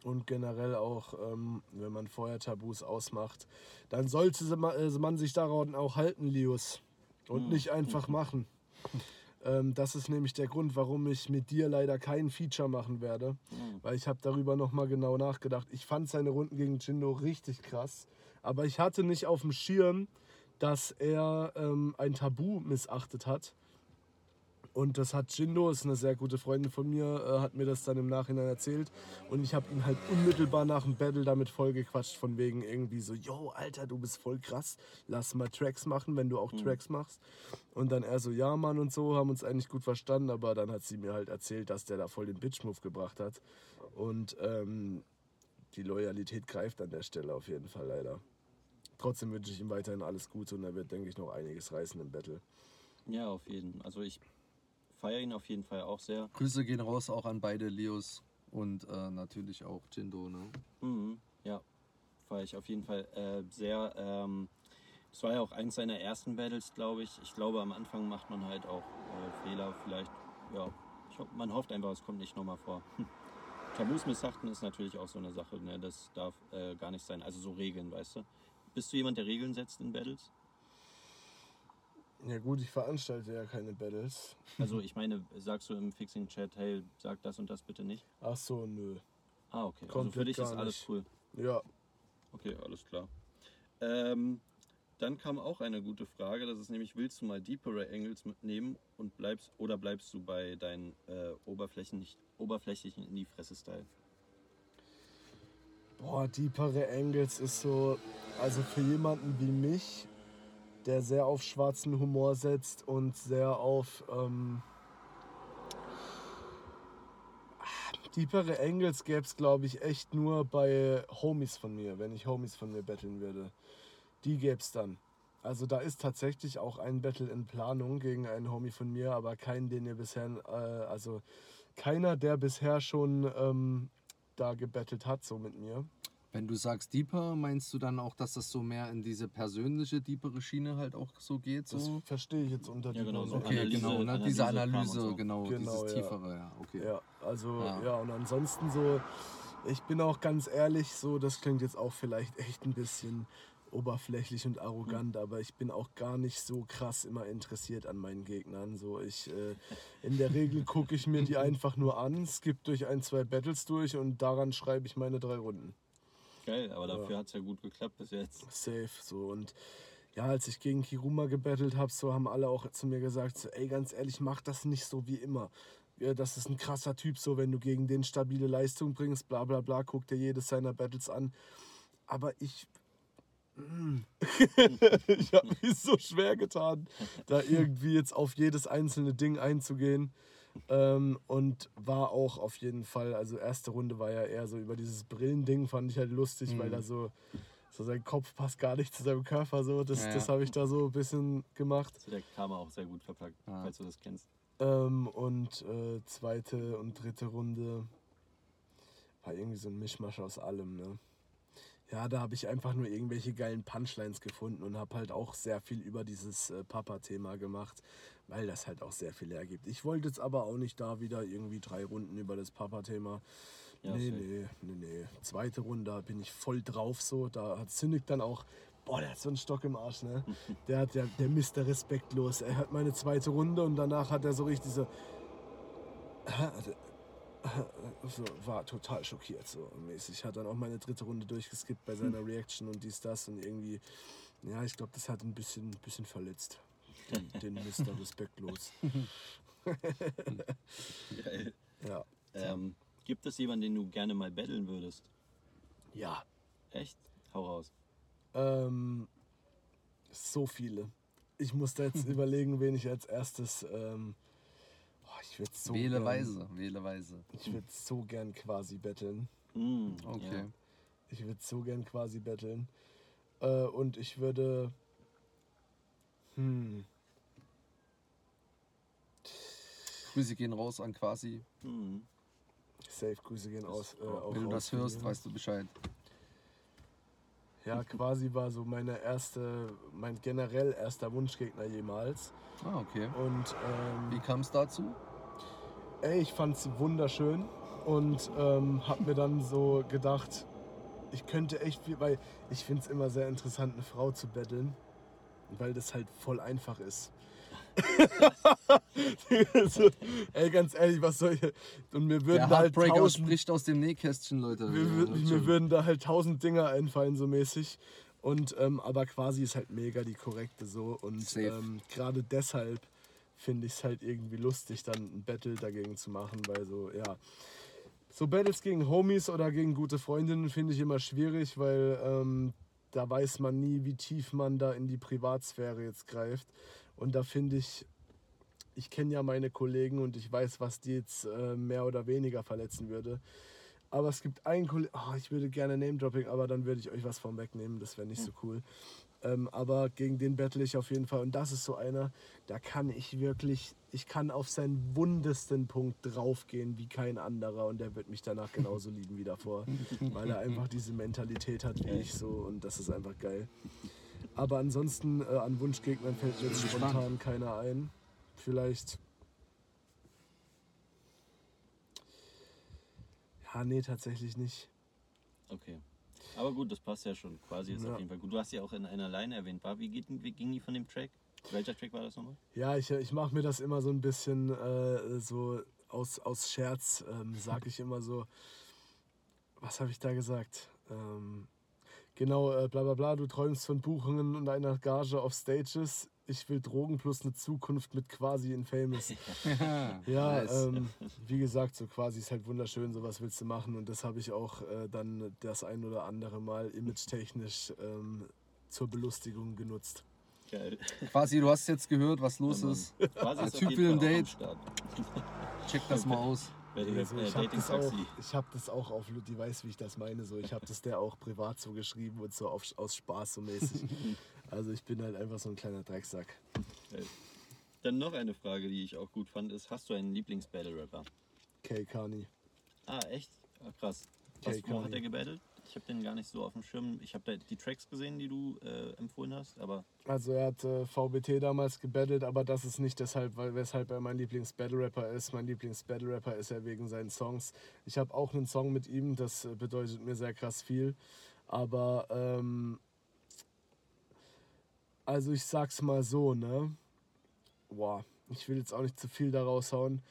Und generell auch, ähm, wenn man vorher Tabus ausmacht, dann sollte äh, man sich daran auch halten, Lius. Und Mhm. nicht einfach machen. Ähm, das ist nämlich der Grund, warum ich mit dir leider kein Feature machen werde. Mhm. Weil ich habe darüber nochmal genau nachgedacht. Ich fand seine Runden gegen Jindo richtig krass. Aber ich hatte nicht auf dem Schirm, dass er ähm, ein Tabu missachtet hat. Und das hat Jindo, ist eine sehr gute Freundin von mir, äh, hat mir das dann im Nachhinein erzählt. Und ich habe ihn halt unmittelbar nach dem Battle damit vollgequatscht, von wegen irgendwie so, yo, Alter, du bist voll krass, lass mal Tracks machen, wenn du auch Tracks machst. Und dann er so, ja, Mann und so, haben uns eigentlich gut verstanden, aber dann hat sie mir halt erzählt, dass der da voll den Bitch-Move gebracht hat. Und ähm, die Loyalität greift an der Stelle auf jeden Fall leider. Trotzdem wünsche ich ihm weiterhin alles Gute und er wird, denke ich, noch einiges reißen im Battle. Ja, auf jeden. Also ich feiere ihn auf jeden Fall auch sehr. Grüße gehen raus auch an beide Leos und äh, natürlich auch Jindo. Ne? Mhm, ja, feiere ich auf jeden Fall äh, sehr. Ähm, es war ja auch eins seiner ersten Battles, glaube ich. Ich glaube, am Anfang macht man halt auch äh, Fehler. Vielleicht, ja, ich hoff, man hofft einfach, es kommt nicht nochmal vor. Hm. Tabus missachten ist natürlich auch so eine Sache, ne? das darf äh, gar nicht sein. Also so Regeln, weißt du. Bist du jemand, der Regeln setzt in Battles? Ja gut, ich veranstalte ja keine Battles. Also ich meine, sagst du im Fixing-Chat, hey, sag das und das bitte nicht? Ach so, nö. Ah, okay. also für Komplett dich ist alles nicht. cool. Ja, Okay, alles klar. Ähm, dann kam auch eine gute Frage, das ist nämlich, willst du mal deepere Angles mitnehmen und bleibst oder bleibst du bei deinen äh, Oberflächen, oberflächlichen in die Fresse-Style? Boah, deepere Angles ist so, also für jemanden wie mich, der sehr auf schwarzen Humor setzt und sehr auf ähm, deepere Angles gäbe es, glaube ich, echt nur bei Homies von mir, wenn ich Homies von mir betteln würde. Die gäbe es dann. Also da ist tatsächlich auch ein Battle in Planung gegen einen Homie von mir, aber keinen, den ihr bisher, äh, also keiner, der bisher schon ähm, da gebettelt hat, so mit mir. Wenn du sagst deeper, meinst du dann auch, dass das so mehr in diese persönliche, deepere Schiene halt auch so geht? Das So? verstehe ich jetzt unter Ja, genau, so. Okay, Analyse- genau, ne? Analyse diese Analyse, so. genau, Genau, dieses ja. tiefere, ja, okay. Ja, also Ja. ja. und ansonsten so, Ich bin auch ganz ehrlich, so, das klingt jetzt auch vielleicht echt ein bisschen oberflächlich und arrogant, aber ich bin auch gar nicht so krass immer interessiert an meinen Gegnern. So, ich, äh, in der Regel gucke ich mir die einfach nur an, skippe durch ein, zwei Battles durch und daran schreibe ich meine drei Runden. Geil, aber dafür hat es ja gut geklappt bis jetzt. Safe, so und ja, als ich gegen Kiruma gebettelt habe, so haben alle auch zu mir gesagt, so, ey, ganz ehrlich, mach das nicht so wie immer. Ja, das ist ein krasser Typ, so wenn du gegen den stabile Leistung bringst, bla bla bla, guck dir jedes seiner Battles an. Aber ich, mm, ich habe mich so schwer getan, da irgendwie jetzt auf jedes einzelne Ding einzugehen. Ähm, und war auch auf jeden Fall, also erste Runde war ja eher so über dieses Brillending, fand ich halt lustig, weil da so, so sein Kopf passt gar nicht zu seinem Körper. So. Das, Ja, ja. das habe ich da so ein bisschen gemacht. Also der Karma auch sehr gut verpackt, Ja. falls du das kennst. Ähm, und äh, zweite und dritte Runde war irgendwie so ein Mischmasch aus allem. Ne? Ja, da habe ich einfach nur irgendwelche geilen Punchlines gefunden und habe halt auch sehr viel über dieses äh, Papa-Thema gemacht, weil das halt auch sehr viel ergibt. Ich wollte jetzt aber auch nicht da wieder irgendwie drei Runden über das Papa-Thema. Ja, nee, nee, nee, nee. Zweite Runde da bin ich voll drauf so. Da hat Cynic dann auch, boah, der hat so einen Stock im Arsch, ne? Der hat, der, der misst der respektlos. Er hat meine zweite Runde und danach hat er so richtig so, so war total schockiert so mäßig. Hat dann auch meine dritte Runde durchgeskippt bei seiner Reaction und dies, das und irgendwie, ja, ich glaube, das hat ein bisschen, bisschen verletzt. Den, den Mr. Respektlos. Geil. Ja. Ähm, gibt es jemanden, den du gerne mal battlen würdest? Ja. Echt? Hau raus. Ähm, so viele. Ich muss da jetzt überlegen, wen ich als erstes. Ähm, ich würde so wähle gern, weise, wähle weise. Ich würde so gern quasi betteln. Mm, Okay. Ja. Ich würde so gern quasi betteln. Äh, und ich würde. Hm. Grüße gehen raus an quasi. Mm. Safe Grüße gehen aus. Äh, auch Wenn du raus das hörst, weißt du Bescheid. Ja, quasi war so meine erste, mein generell erster Wunschgegner jemals. Ah, okay. Und ähm, Wie kam es dazu? Ey, ich fand's wunderschön und ähm, hab mir dann so gedacht, ich könnte echt viel, weil ich find's immer sehr interessant, eine Frau zu betteln, weil das halt voll einfach ist. ey, ganz ehrlich, was soll ich. Und mir würden da halt tausend, spricht aus dem Nähkästchen, Leute. mir, wür- mir würden da halt tausend Dinger einfallen, so mäßig. Und ähm, aber quasi ist halt mega die korrekte so. Und ähm, gerade deshalb finde ich es halt irgendwie lustig, dann ein Battle dagegen zu machen, weil so, ja. So Battles gegen Homies oder gegen gute Freundinnen finde ich immer schwierig, weil ähm, da weiß man nie, wie tief man da in die Privatsphäre jetzt greift. Und da finde ich, ich kenne ja meine Kollegen und ich weiß, was die jetzt äh, mehr oder weniger verletzen würde. Aber es gibt einen Kollegen, oh, ich würde gerne Name-Dropping, aber dann würde ich euch was vom wegnehmen, das wäre nicht so cool. Ähm, aber gegen den battle ich auf jeden Fall. Und das ist so einer, da kann ich wirklich, ich kann auf seinen wundesten Punkt draufgehen wie kein anderer und der wird mich danach genauso lieben wie davor. Weil er einfach diese Mentalität hat wie ich so und das ist einfach geil. Aber ansonsten äh, an Wunschgegnern fällt mir jetzt spontan keiner ein. Vielleicht. Ja, nee, tatsächlich nicht. Okay. Aber gut, das passt ja schon quasi jetzt Ja. auf jeden Fall gut. Du hast ja auch in einer Line erwähnt, war, wie, geht, wie ging die von dem Track? Welcher Track war das nochmal? Ja, ich, ich mache mir das immer so ein bisschen äh, so aus, aus Scherz, ähm, sage ich immer so. Was habe ich da gesagt? Ähm, genau, äh, bla bla bla, du träumst von Buchungen und einer Gage auf Stages. Ich will Drogen plus eine Zukunft mit quasi Infamous. Ja, Nice. ähm, wie gesagt, so quasi ist halt wunderschön, sowas willst du machen. Und das habe ich auch äh, dann das ein oder andere Mal image-technisch ähm, zur Belustigung genutzt. Geil. Quasi, du hast jetzt gehört, was los Ja, ist. Quasi Der Typ will ein Date. Check das mal aus. So, äh, ich habe das, auch- Taxi. ich hab das auch auf, die weiß, wie ich das meine, so. Ich habe das der auch privat so geschrieben und so auf, aus Spaß so mäßig. Also ich bin halt einfach so ein kleiner Drecksack. Geil. Dann noch eine Frage, die ich auch gut fand, ist, hast du einen Lieblings-Battle-Rapper? K. Kani. Ah, echt? Ah, krass. Was, wo hat er gebattelt? Ich habe den gar nicht so auf dem Schirm. Ich habe die Tracks gesehen, die du äh, empfohlen hast, aber Also er hat äh, VBT damals gebettelt, aber das ist nicht deshalb, weil weshalb er mein Lieblings-Battle-Rapper ist. Mein Lieblings-Battle-Rapper ist er wegen seinen Songs. Ich habe auch einen Song mit ihm, das äh, bedeutet mir sehr krass viel. Aber ähm, also ich sag's mal so, ne? Boah, ich will jetzt auch nicht zu viel da raushauen,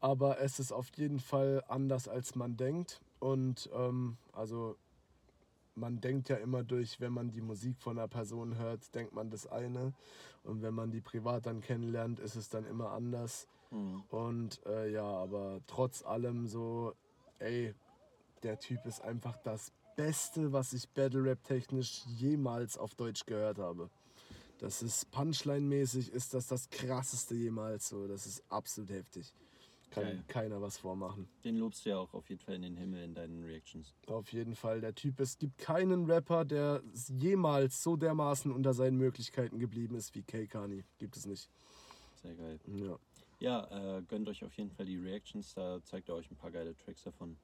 aber es ist auf jeden Fall anders als man denkt. Und ähm, also man denkt ja immer durch, wenn man die Musik von einer Person hört, denkt man das eine. Und wenn man die privat dann kennenlernt, ist es dann immer anders. hm. Und äh, ja, aber trotz allem so, ey, der Typ ist einfach das Beste, was ich Battle Rap technisch jemals auf Deutsch gehört habe. Das ist Punchline-mäßig, ist das das krasseste jemals so. Das ist absolut heftig. Kann Geil. keiner was vormachen. den lobst du ja auch auf jeden Fall in den Himmel in deinen Reactions. Auf jeden Fall. Der Typ, es gibt keinen Rapper, der jemals so dermaßen unter seinen Möglichkeiten geblieben ist wie K. Kani. Gibt es nicht. Sehr geil. Ja. Ja, äh, gönnt euch auf jeden Fall die Reactions, da zeigt er euch ein paar geile Tracks davon.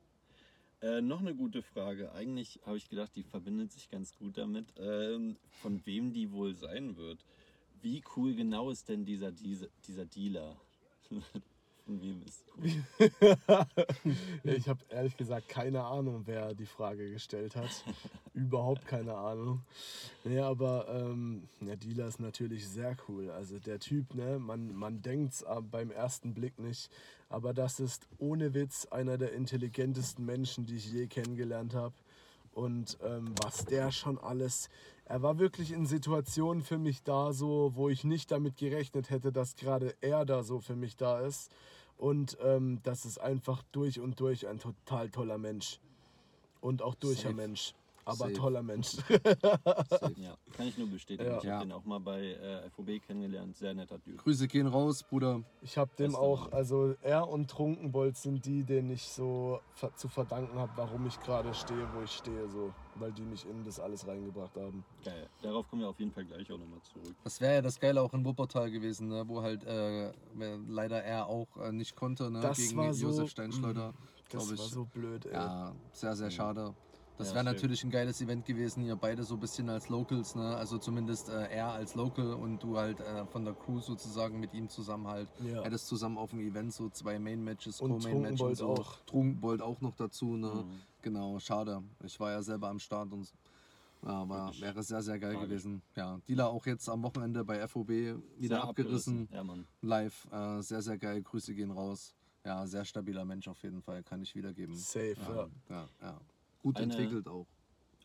Äh, noch eine gute Frage. Eigentlich habe ich gedacht, die verbindet sich ganz gut damit, ähm, von wem die wohl sein wird. Wie cool genau ist denn dieser, dieser, dieser Dealer? von wem ist? Ja, ich habe ehrlich gesagt keine Ahnung, wer die Frage gestellt hat. Überhaupt keine Ahnung. Nee, aber ähm, der Dealer ist natürlich sehr cool. Also der Typ, ne, man, man denkt es beim ersten Blick nicht. Aber das ist ohne Witz einer der intelligentesten Menschen, die ich je kennengelernt habe. Und ähm, was der schon alles. Er war wirklich in Situationen für mich da, so, wo ich nicht damit gerechnet hätte, dass gerade er da so für mich da ist. Und ähm, das ist einfach durch und durch ein total toller Mensch. Und auch durcher Safe. Mensch. Aber Safe. toller Mensch. Ja, kann ich nur bestätigen. Ja. Ich Ja. habe den auch mal bei äh, FOB kennengelernt. Sehr netter Typ. Grüße gehen raus, Bruder. Ich habe dem auch, also er und Trunkenbold sind die, denen ich so ver zu verdanken habe, warum ich gerade stehe, wo ich stehe, so. Weil die mich in das alles reingebracht haben. Geil. Darauf kommen wir auf jeden Fall gleich auch nochmal zurück. Das wäre ja das Geile auch in Wuppertal gewesen, ne? wo halt äh, leider er auch äh, nicht konnte ne? Das gegen war so- Josef Steinschleuder. Das glaub war ich. so blöd, ey. Ja, sehr, sehr schade. Das Ja, wäre natürlich ein geiles Event gewesen, ihr beide so ein bisschen als Locals, ne? also zumindest äh, er als Local und du halt äh, von der Crew sozusagen mit ihm zusammen halt. Ja. Hättest zusammen auf dem Event so zwei Main-Matches, Und Co-Main-Matches und Trunkenbold so. auch. Trunkenbold auch noch dazu, ne? Mhm. Genau, schade. Ich war ja selber am Start und ja, war, wäre sehr, sehr geil gewesen. Ja, Dealer auch jetzt am Wochenende bei FOB wieder Sehr abgerissen. Ja, Mann. Live, äh, sehr, sehr geil. Grüße gehen raus. Ja, sehr stabiler Mensch auf jeden Fall, kann ich wiedergeben. Safe, ja. Ja, ja, ja. Gut Eine- entwickelt auch.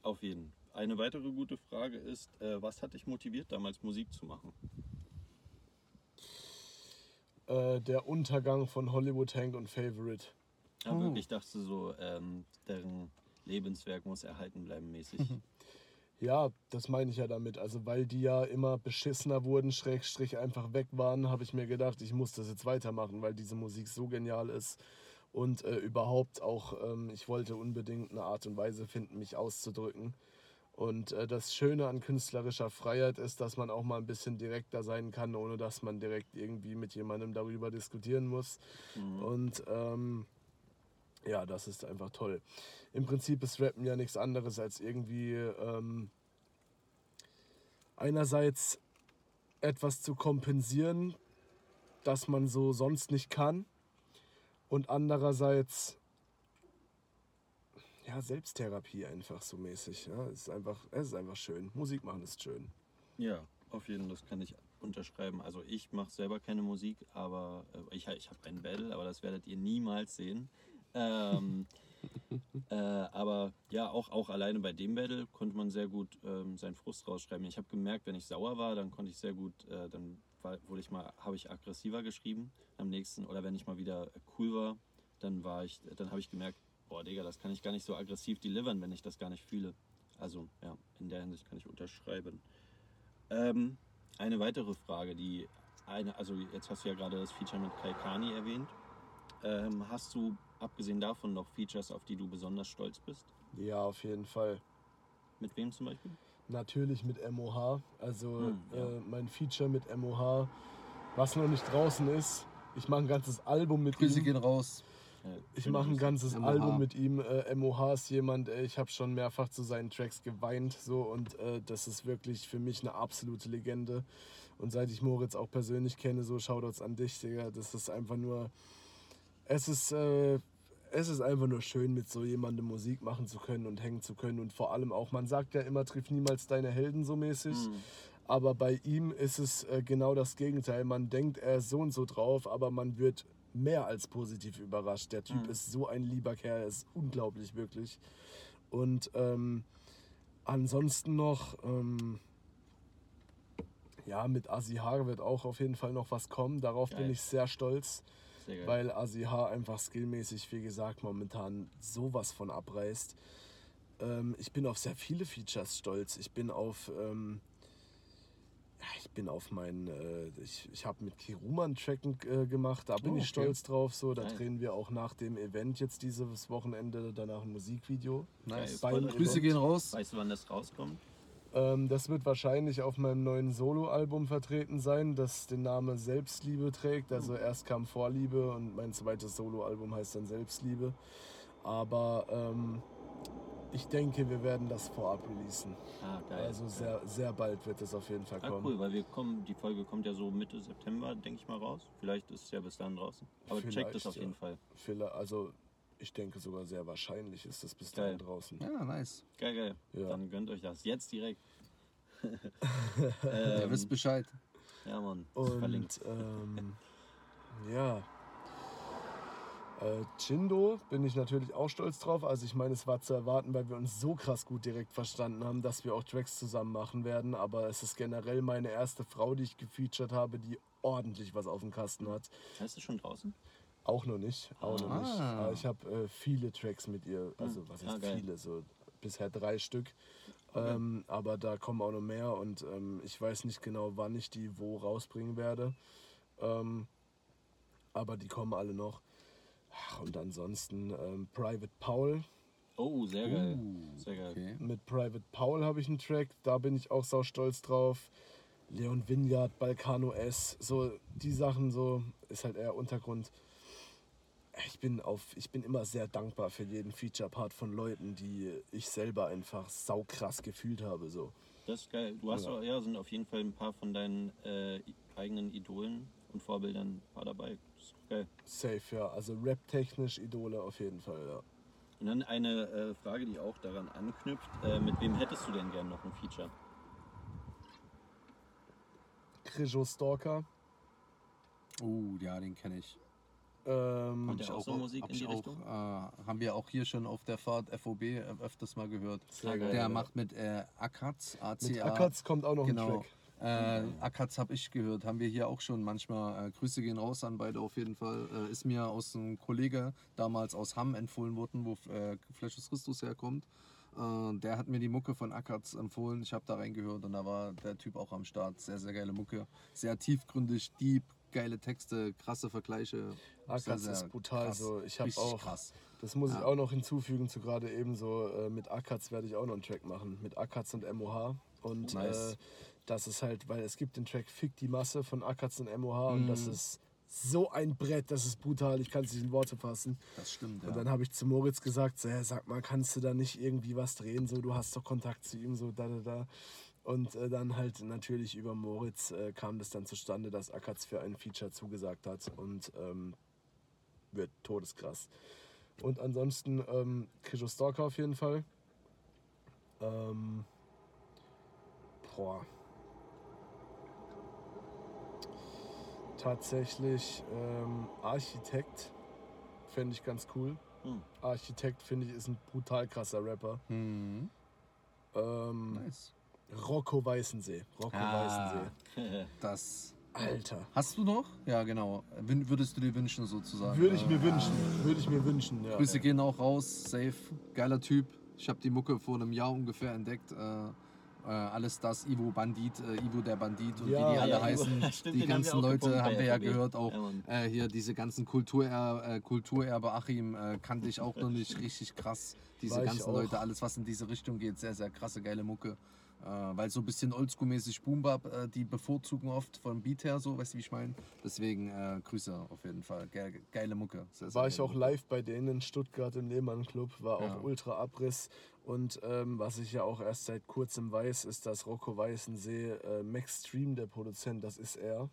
Auf jeden. Eine weitere gute Frage ist, äh, was hat dich motiviert, damals Musik zu machen? Äh, der Untergang von Hollywood Hank und Favorite. Ja, Oh. wirklich dachte so, ähm, deren Lebenswerk muss erhalten bleiben mäßig. Ja, das meine ich ja damit. Also weil die ja immer beschissener wurden, Schrägstrich einfach weg waren, habe ich mir gedacht, ich muss das jetzt weitermachen, weil diese Musik so genial ist. Und äh, überhaupt auch, ähm, ich wollte unbedingt eine Art und Weise finden, mich auszudrücken. Und äh, das Schöne an künstlerischer Freiheit ist, dass man auch mal ein bisschen direkter sein kann, ohne dass man direkt irgendwie mit jemandem darüber diskutieren muss. Mhm. Und ähm, ja, das ist einfach toll. Im Prinzip ist Rappen ja nichts anderes als irgendwie ähm, einerseits etwas zu kompensieren, das man so sonst nicht kann. Und andererseits ja, Selbsttherapie einfach so mäßig. Ja, es ist einfach, es ist einfach schön. Musik machen ist schön. Ja, auf jeden Fall, das kann ich unterschreiben. Also ich mache selber keine Musik, aber äh, ich, ich habe ein Battle, aber das werdet ihr niemals sehen. Ähm, äh, aber ja, auch, auch alleine bei dem Battle konnte man sehr gut ähm, seinen Frust rausschreiben. Ich habe gemerkt, wenn ich sauer war, dann konnte ich sehr gut, äh, dann war, wurde ich mal, habe ich aggressiver geschrieben am nächsten. Oder wenn ich mal wieder cool war, dann war ich, dann habe ich gemerkt, boah Digga, das kann ich gar nicht so aggressiv delivern, wenn ich das gar nicht fühle. Also ja, in der Hinsicht kann ich unterschreiben. Ähm, eine weitere Frage, die eine, also jetzt hast du ja gerade das Feature mit Kaikani erwähnt. Ähm, hast du abgesehen davon noch Features, auf die du besonders stolz bist? Ja, auf jeden Fall. Mit wem zum Beispiel? Natürlich mit MOH. Also Hm, ja. äh, mein Feature mit MOH, was noch nicht draußen ist. Ich mache ein ganzes Album mit Grüße ihm. gehen raus. Ich mache ein Grüße. ganzes MOH. Album mit ihm. Äh, MOH ist jemand, ey, ich habe schon mehrfach zu seinen Tracks geweint so und äh, das ist wirklich für mich eine absolute Legende. Und seit ich Moritz auch persönlich kenne, so Shoutouts an dich, Digga, das ist einfach nur, es ist, äh, es ist einfach nur schön, mit so jemandem Musik machen zu können und hängen zu können und vor allem auch, man sagt ja immer, triff niemals deine Helden so mäßig. Aber bei ihm ist es äh, genau das Gegenteil. Man denkt, er ist so und so drauf, aber man wird mehr als positiv überrascht. Der Typ ist so ein lieber Kerl, er ist unglaublich, wirklich. Und ähm, ansonsten noch, ähm, ja, mit Asihar wird auch auf jeden Fall noch was kommen. Darauf bin Geil. ich sehr stolz, Geil. weil Asihar einfach skillmäßig, wie gesagt, momentan sowas von abreißt. Ähm, ich bin auf sehr viele Features stolz. Ich bin auf, ähm, ja, ich bin auf meinen, äh, ich, ich habe mit Kiruma einen Track äh, gemacht, da bin Oh, ich okay. stolz drauf. So, da Geil. drehen wir auch nach dem Event jetzt dieses Wochenende danach ein Musikvideo. Nice. Grüße gehen raus. Weißt du, wann das rauskommt? Ähm, das wird wahrscheinlich auf meinem neuen Soloalbum vertreten sein, das den Namen Selbstliebe trägt. Also erst kam Vorliebe und mein zweites Soloalbum heißt dann Selbstliebe. Aber ähm, ich denke, wir werden das vorab releasen. Ah, geil. Also sehr, sehr bald wird es auf jeden Fall Ah, kommen. cool, weil wir kommen, die Folge kommt ja so Mitte September, denke ich mal, raus. Vielleicht ist es ja bis dann draußen. Aber checkt Vielleicht, es auf ja. jeden Fall. Vielleicht, also ich denke sogar sehr wahrscheinlich ist es bis Geil. dahin draußen. Ja, nice. Geil, geil. Ja. Dann gönnt euch das. Jetzt direkt. Ihr ähm, wisst Bescheid. ja, Mann. Ist verlinkt. Und ähm, ja. Äh, Chindo bin ich natürlich auch stolz drauf. Also ich meine, es war zu erwarten, weil wir uns so krass gut direkt verstanden haben, dass wir auch Tracks zusammen machen werden. Aber es ist generell meine erste Frau, die ich gefeatured habe, die ordentlich was auf dem Kasten hat. Heißt es schon draußen? Auch noch nicht, auch noch nicht. Ah. Aber ich habe äh, viele Tracks mit ihr, also was Ah, heißt geil. viele, so bisher drei Stück. Ähm, aber da kommen auch noch mehr und ähm, ich weiß nicht genau, wann ich die wo rausbringen werde. Ähm, aber die kommen alle noch. Ach, und ansonsten ähm, Private Paul. Oh, sehr geil. Uh, Sehr geil. Okay. Mit Private Paul habe ich einen Track, da bin ich auch sau stolz drauf. Leon Vineyard, Balkano S, so die Sachen, so ist halt eher Untergrund. Ich bin, auf, ich bin immer sehr dankbar für jeden Feature-Part von Leuten, die ich selber einfach saukrass gefühlt habe. So. Das ist geil. Du hast Ja. auch, ja, sind auf jeden Fall ein paar von deinen äh, eigenen Idolen und Vorbildern paar dabei. Das ist geil. Safe, ja. Also rap-technisch Idole auf jeden Fall, ja. Und dann eine äh, Frage, die auch daran anknüpft. Äh, mit wem hättest du denn gern noch ein Feature? Krijo Stalker. Oh, ja, den kenne ich. Ähm, Kommt der auch so Musik hab in ich die auch, Richtung? Äh, haben wir auch hier schon auf der Fahrt FOB öfters mal gehört. Sehr geil, Der ja. macht mit äh, Akatz, ACA. Mit Akatz kommt auch noch ein Genau. Track. Äh, Akatz habe ich gehört, haben wir hier auch schon manchmal. Äh, Grüße gehen raus an beide auf jeden Fall. Äh, ist mir aus einem Kollege damals aus Hamm empfohlen worden, wo äh, Flash des Christus herkommt. Äh, der hat mir die Mucke von Akatz empfohlen. Ich habe da reingehört und da war der Typ auch am Start. Sehr, sehr geile Mucke. Sehr tiefgründig, deep, geile Texte, krasse Vergleiche. Sehr, sehr ist brutal. krass. So, ich habe auch, krass. das muss ich Ja. auch noch hinzufügen zu gerade eben so, äh, mit Akatz werde ich auch noch einen Track machen. Mit Akatz und MOH. Und Nice. äh, das ist halt, weil es gibt den Track Fick die Masse von Akatz und MOH und das Mhm. ist so ein Brett, das ist brutal, ich kann es nicht in Worte fassen. Das stimmt, Und ja. dann habe ich zu Moritz gesagt, so, "Hä, sag mal, kannst du da nicht irgendwie was drehen? So, du hast doch Kontakt zu ihm, so da da da. Und äh, dann halt natürlich über Moritz äh, kam das dann zustande, dass Akatz für ein Feature zugesagt hat und ähm, wird todeskrass. Und ansonsten ähm, Krisho Stalker auf jeden Fall. Ähm, boah. Tatsächlich ähm, Architekt fände ich ganz cool. Hm. Architekt finde ich ist ein brutal krasser Rapper. Mhm. Ähm, Nice. Rocco Weißensee. Rocco Ah. Weißensee. Das. Alter. Hast du noch? Ja, genau. Würdest du dir wünschen, sozusagen? Würde ich Äh, mir wünschen. Würde ich mir wünschen, ja. Grüße gehen auch raus, safe, geiler Typ. Ich habe die Mucke vor einem Jahr ungefähr entdeckt. Äh, äh, alles das, Ivo Bandit, äh, Ivo der Bandit und Ja, wie die alle ja, heißen. Stimmt, die haben ganzen auch Leute gepumpt haben wir ja gehört auch. Ja, äh, hier diese ganzen Kulturerbe, äh, Kulturerbe Achim äh, kannte ich auch noch nicht richtig krass. Diese ganzen. Leute, alles was in diese Richtung geht, sehr, sehr krasse, geile Mucke. Äh, weil so ein bisschen oldschool-mäßig Boombap, äh, die bevorzugen oft vom Beat her, so, weißt du, wie ich meine? Deswegen äh, Grüße auf jeden Fall. Ge geile Mucke. Sehr, sehr War ich auch Mucke. live bei denen in Stuttgart im Lehmann Club, war Ja. auch ultra Abriss. Und ähm, was ich ja auch erst seit kurzem weiß, ist, dass Rocco Weißensee, äh, Max Stream, der Produzent, das ist er.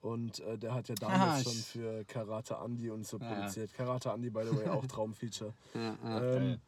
Und äh, der hat ja damals Ah, schon für Karate Andy und so Ja. produziert. Karate Andy, by the way, auch Traumfeature. Ja, ja. ähm.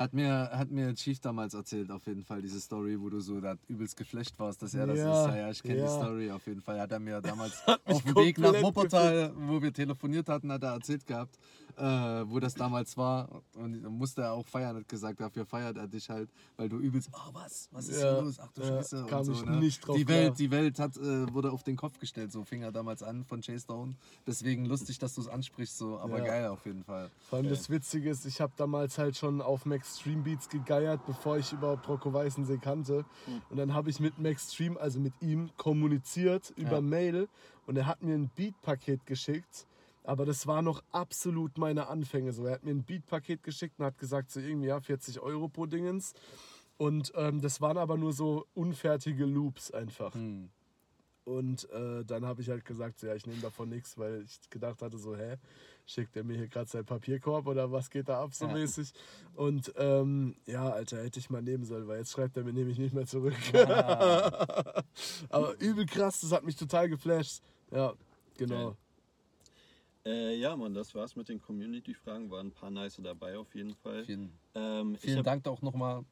Hat mir, hat mir Chief damals erzählt, auf jeden Fall, diese Story, wo du so da übelst geflasht warst, dass er das Ja, ist. Ja, ja ich kenne ja. die Story auf jeden Fall. Hat er mir damals auf dem Weg nach Wuppertal, wo wir telefoniert hatten, hat er erzählt gehabt, äh, wo das damals war. Und dann musste er auch feiern, hat gesagt, dafür feiert er dich halt, weil du übelst, oh was, was ist Ja, hier los? Ach du ja, Scheiße. kam so, ich ne? nicht drauf Die Welt, klar. die Welt hat, äh, wurde auf den Kopf gestellt, so fing er damals an von Chase Down. Deswegen lustig, dass du es ansprichst, so, aber Ja. geil auf jeden Fall. Vor allem das Witzige ist, ich habe damals halt schon auf Max Stream Beats gegeiert, bevor ich überhaupt Rocco Weißensee kannte. Und dann habe ich mit Max Stream, also mit ihm, kommuniziert über. Mail und er hat mir ein Beat-Paket geschickt. Aber das war noch absolut meine Anfänge. So, er hat mir ein Beat-Paket geschickt und hat gesagt, so irgendwie ja, 40 Euro pro Dingens. Und ähm, das waren aber nur so unfertige Loops einfach. Hm. Und äh, dann habe ich halt gesagt, so, ja, ich nehme davon nichts, weil ich gedacht hatte, so, hä, schickt er mir hier gerade seinen Papierkorb oder was geht da ab so Ja. mäßig? Und ähm, ja, Alter, hätte ich mal nehmen sollen, weil jetzt schreibt er mir nämlich nicht mehr zurück. Aber übel krass, das hat mich total geflasht. Ja, genau. Äh, ja, Mann, das war's mit den Community-Fragen. Waren ein paar nice dabei auf jeden Fall. Vielen, Ähm, vielen hab- Dank auch nochmal.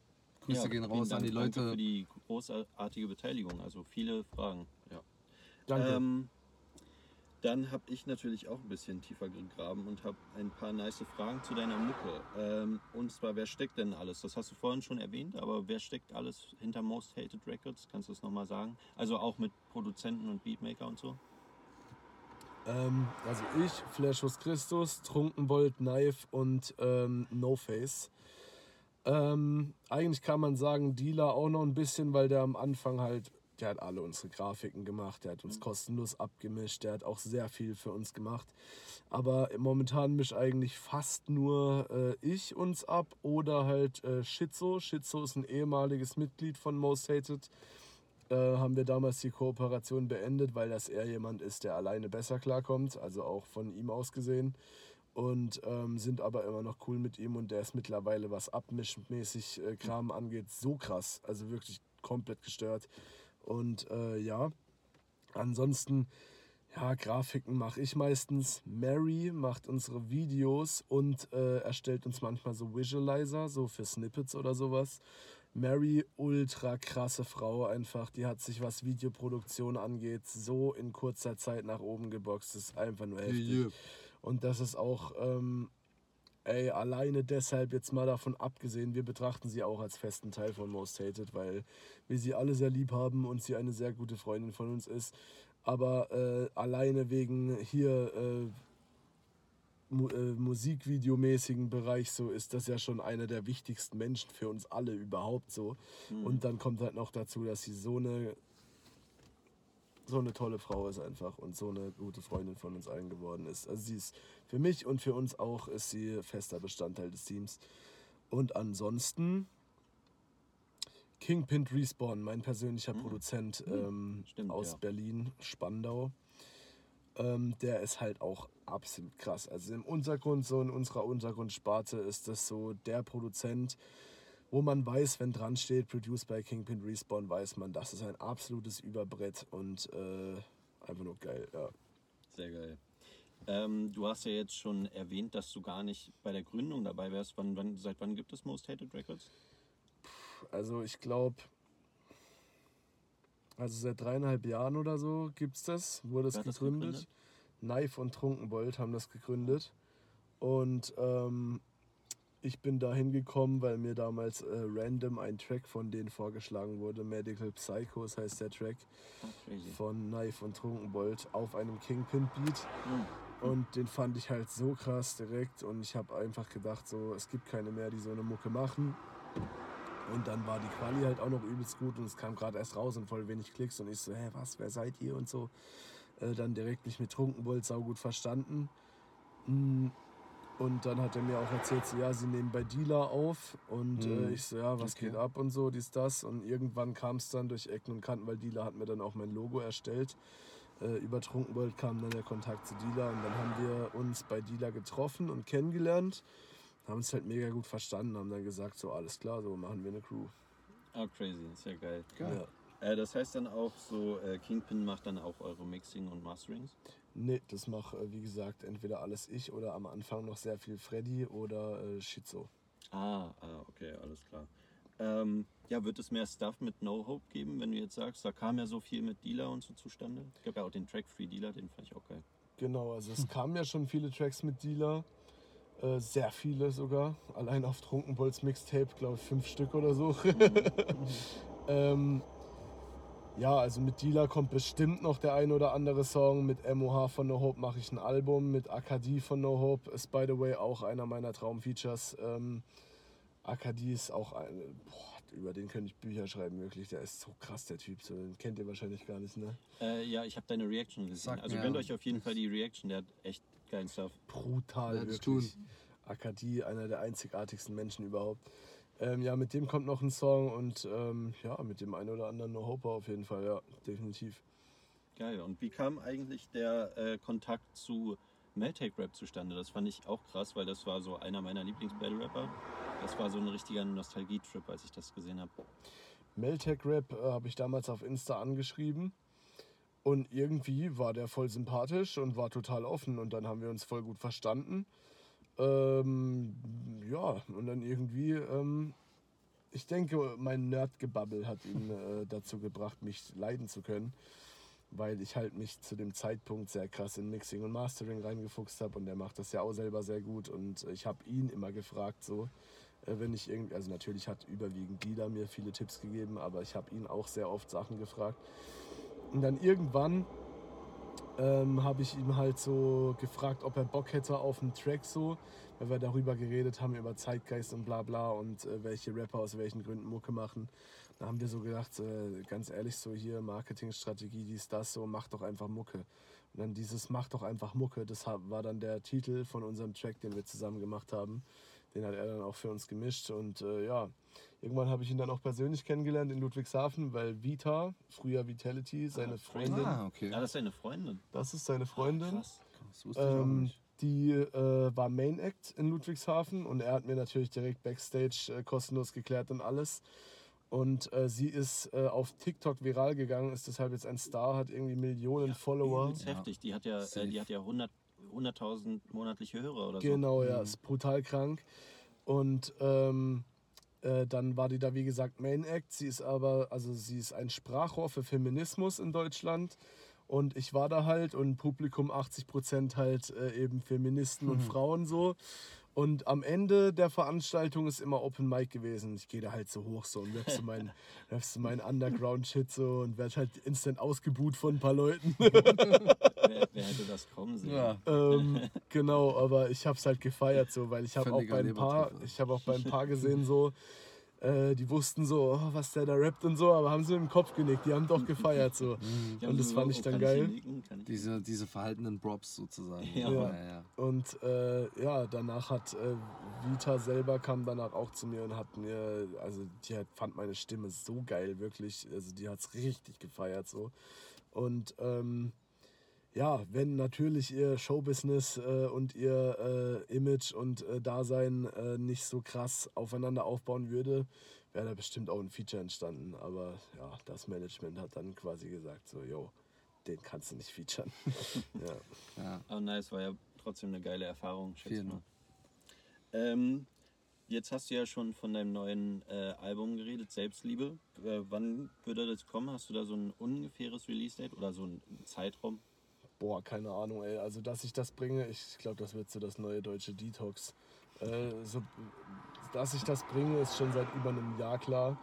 Grüße ja, gehen raus an die Dank. Danke Leute. für die großartige Beteiligung. Also viele Fragen. Ja. Danke. Ähm, dann habe ich natürlich auch ein bisschen tiefer gegraben und habe ein paar nice Fragen zu deiner Mucke. Ähm, und zwar, wer steckt denn alles? Das hast du vorhin schon erwähnt, aber wer steckt alles hinter Most Hated Records? Kannst du das nochmal sagen? Also auch mit Produzenten und Beatmaker und so? Ähm, also ich, Flashus Christus, Trunkenbold, Knife und ähm, No Face. Ähm, eigentlich kann man sagen, Dealer auch noch ein bisschen, weil der am Anfang halt, der hat alle unsere Grafiken gemacht, der hat uns kostenlos abgemischt, der hat auch sehr viel für uns gemacht. Aber momentan mische eigentlich fast nur äh, ich uns ab oder halt äh, Schizo. Schizo ist ein ehemaliges Mitglied von Most Hated äh, haben wir damals die Kooperation beendet, weil das eher jemand ist, der alleine besser klarkommt, also auch von ihm aus gesehen. Und ähm, sind aber immer noch cool mit ihm und der ist mittlerweile, was abmischmäßig äh, Kram angeht, so krass. Also wirklich komplett gestört. Und äh, ja, ansonsten, ja, Grafiken mache ich meistens. Mary macht unsere Videos und äh, erstellt uns manchmal so Visualizer, so für Snippets oder sowas. Mary, ultra krasse Frau einfach. Die hat sich, was Videoproduktion angeht, so in kurzer Zeit nach oben geboxt. Das ist einfach nur heftig. Yeah. Und das ist auch, ähm, ey, alleine deshalb jetzt mal davon abgesehen, wir betrachten sie auch als festen Teil von Most Hated, weil wir sie alle sehr lieb haben und sie eine sehr gute Freundin von uns ist. Aber äh, alleine wegen hier äh, mu äh, musikvideomäßigen Bereich so ist das ja schon einer der wichtigsten Menschen für uns alle überhaupt so. Und dann kommt halt noch dazu, dass sie so eine so eine tolle Frau ist einfach und so eine gute Freundin von uns allen geworden ist. Also sie ist für mich und für uns auch ist sie fester Bestandteil des Teams. Und ansonsten Kingpin Respawn, mein persönlicher Produzent ähm, Stimmt, aus ja. Berlin, Spandau. Ähm, der ist halt auch absolut krass. Also im Untergrund, so in unserer Untergrundsparte ist das so der Produzent, wo man weiß, wenn dran steht, Produced by Kingpin Respawn, weiß man, das ist ein absolutes Überbrett und äh, einfach nur geil. Ja. Sehr geil. Ähm, du hast ja jetzt schon erwähnt, dass du gar nicht bei der Gründung dabei wärst. Wann, wann, seit wann gibt es Most Hated Records? Also ich glaube, also seit dreieinhalb Jahren oder so gibt es das, wurde es das gegründet. gegründet? Knife und Trunkenbold haben das gegründet. Und ähm, ich bin da hingekommen, weil mir damals äh, random ein Track von denen vorgeschlagen wurde. Medical Psychos heißt der Track von Knife und Trunkenbold auf einem Kingpin-Beat. Hm. Und den fand ich halt so krass direkt und ich habe einfach gedacht, so es gibt keine mehr, die so eine Mucke machen. Und dann war die Quali halt auch noch übelst gut und es kam gerade erst raus und voll wenig Klicks und ich so, hä, was, wer seid ihr und so. Äh, dann direkt mich mit Trunkenbold saugut verstanden. Mm, Und dann hat er mir auch erzählt, so, ja, sie nehmen bei Dealer auf. Und äh, Mhm. ich so, ja, was Okay. geht ab und so, dies, das. Und irgendwann kam es dann durch Ecken und Kanten, weil Dealer hat mir dann auch mein Logo erstellt. Äh, über Trunkenbold kam dann der Kontakt zu Dealer und dann haben wir uns bei Dealer getroffen und kennengelernt. Haben uns halt mega gut verstanden, haben dann gesagt, so alles klar, so machen wir eine Crew. Ah, crazy, sehr geil. Geil. Ja. Äh, das heißt dann auch so, äh, Kingpin macht dann auch eure Mixing und Masterings? Nee, das mache, äh, wie gesagt, entweder alles ich oder am Anfang noch sehr viel Freddy oder äh, Schizo. Ah, ah, okay, alles klar. Ähm, ja, wird es mehr Stuff mit No Hope geben, wenn du jetzt sagst, da kam ja so viel mit Dealer und so zustande? Es gab ja auch den Track Free Dealer, den fand ich auch geil. Genau, also es kamen ja schon viele Tracks mit Dealer. Äh, sehr viele sogar. Allein auf Trunkenbolz Mixtape, glaube ich, fünf Stück oder so. ähm, ja, also mit Dealer kommt bestimmt noch der ein oder andere Song. Mit MOH von No Hope mache ich ein Album. Mit Akadi von No Hope ist, by the way, auch einer meiner Traumfeatures. Ähm, Akadi ist auch ein. Boah, über den könnte ich Bücher schreiben, wirklich. Der ist so krass, der Typ. So, den kennt ihr wahrscheinlich gar nicht, ne? Äh, ja, ich habe deine Reaction gesehen. Sag also gönnt euch auf jeden Fall die Reaction, der hat echt geilen Stuff. brutal, ich wirklich. Akadi, einer der einzigartigsten Menschen überhaupt. Ähm, ja, mit dem kommt noch ein Song und ähm, ja, mit dem einen oder anderen No Hoper auf jeden Fall, ja, definitiv. Geil. Und wie kam eigentlich der äh, Kontakt zu Meltake Rap zustande? Das fand ich auch krass, weil das war so einer meiner Lieblings-Battle-Rapper. Das war so ein richtiger Nostalgie-Trip, als ich das gesehen habe. Meltec Rap äh, habe ich damals auf Insta angeschrieben und irgendwie war der voll sympathisch und war total offen und dann haben wir uns voll gut verstanden. Ähm, ja, und dann irgendwie, ähm, ich denke, mein Nerdgebabbel hat ihn äh, dazu gebracht, mich leiden zu können, weil ich halt mich zu dem Zeitpunkt sehr krass in Mixing und Mastering reingefuchst habe und der macht das ja auch selber sehr gut und ich habe ihn immer gefragt so, äh, wenn ich irgendwie, also natürlich hat überwiegend Dieter mir viele Tipps gegeben, aber ich habe ihn auch sehr oft Sachen gefragt. Und dann irgendwann ähm, habe ich ihm halt so gefragt, ob er Bock hätte auf einen Track so, weil wir darüber geredet haben, über Zeitgeist und bla bla und äh, welche Rapper aus welchen Gründen Mucke machen. Da haben wir so gedacht, äh, ganz ehrlich, so hier Marketingstrategie, dies, das, so, mach doch einfach Mucke. Und dann dieses Mach doch einfach Mucke, das war dann der Titel von unserem Track, den wir zusammen gemacht haben. Den hat er dann auch für uns gemischt und äh, ja, irgendwann habe ich ihn dann auch persönlich kennengelernt in Ludwigshafen, weil Vita, früher Vitality, seine Ah, Freundin, Ah, okay. Ja, das ist deine Freundin. das ist seine Freundin. Krass. Das wusste ich auch Ähm, nicht. die äh, war Main Act in Ludwigshafen und er hat mir natürlich direkt Backstage äh, kostenlos geklärt und alles. Und äh, sie ist äh, auf TikTok viral gegangen, ist deshalb jetzt ein Star, hat irgendwie Millionen Follower. Übelst heftig. Die hat ja, äh, die hat ja 100 100.000 monatliche Hörer oder so. Genau, ja, ist brutal krank. Und ähm, äh, dann war die da, wie gesagt, Main Act. Sie ist aber, also sie ist ein Sprachrohr für Feminismus in Deutschland. Und ich war da halt und Publikum 80% halt äh, eben Feministen und Frauen so. Und am Ende der Veranstaltung ist immer Open Mic gewesen. Ich gehe da halt so hoch so und rap so meinen meinen Underground-Shit so und werde halt instant ausgebuht von ein paar Leuten. Wer, wer hätte das kommen sehen? Ja. ähm, genau, aber ich habe es halt gefeiert so, weil ich habe auch bei ein paar, ich habe auch bei ein paar gesehen so, äh, die wussten so, oh, was der da rappt und so, aber haben sie mit dem Kopf genickt, die haben doch gefeiert so. Haben Und das fand ich dann kann geil. Diese, diese verhaltenen Props sozusagen. Ja. ja, ja. Und äh, ja, danach hat äh, Vita selber kam danach auch zu mir und hat mir, also die hat, fand meine Stimme so geil, wirklich. Also die hat es richtig gefeiert so. Und ähm, ja, wenn natürlich ihr Showbusiness äh, und ihr äh, Image und äh, Dasein äh, nicht so krass aufeinander aufbauen würde, wäre da bestimmt auch ein Feature entstanden. Aber ja, das Management hat dann quasi gesagt, so, yo, den kannst du nicht featuren. ja. ja. Oh, nice, war ja trotzdem eine geile Erfahrung, schätze mal. Ähm, jetzt hast du ja schon von deinem neuen äh, Album geredet, Selbstliebe. Äh, wann würde das kommen? Hast du da so ein ungefähres Release-Date oder so einen Zeitraum? Boah, keine Ahnung, ey. Also, dass ich das bringe, ich glaube, das wird so das neue deutsche Detox. Äh, so, dass ich das bringe, ist schon seit über einem Jahr klar.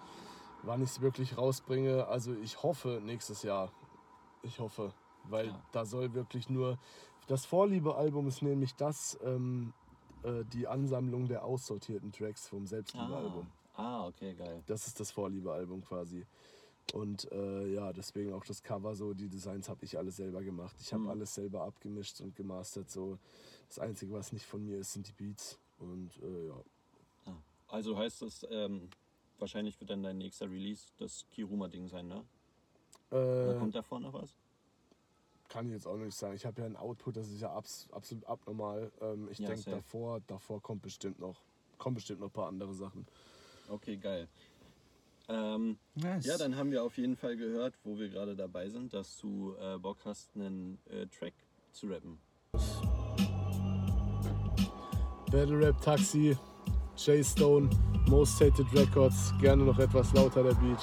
Wann ich es wirklich rausbringe, also ich hoffe nächstes Jahr. Ich hoffe, weil Ja. da soll wirklich nur. Das Vorliebe-Album ist nämlich das, ähm, äh, die Ansammlung der aussortierten Tracks vom Selbstliebe-Album. Ah, okay, geil. Das ist das Vorliebe-Album quasi. Und äh, ja, deswegen auch das Cover so, die Designs habe ich alles selber gemacht. Ich habe Mhm. alles selber abgemischt und gemastert. So. Das Einzige, was nicht von mir ist, sind die Beats. Und äh, ja. Also heißt das, ähm, wahrscheinlich wird dann dein nächster Release das Kiruma-Ding sein, ne? Äh, kommt davor noch was? kann ich jetzt auch nicht sagen. Ich habe ja einen Output, das ist ja abs absolut abnormal. Ähm, ich Ja, denke, davor, davor kommt bestimmt noch, kommen bestimmt noch ein paar andere Sachen. Okay, geil. Ähm, Nice. ja, dann haben wir auf jeden Fall gehört, wo wir gerade dabei sind, dass du äh, Bock hast, einen äh, Track zu rappen. Battle Rap Taxi, Jay Stone, Most Hated Records, gerne noch etwas lauter der Beat.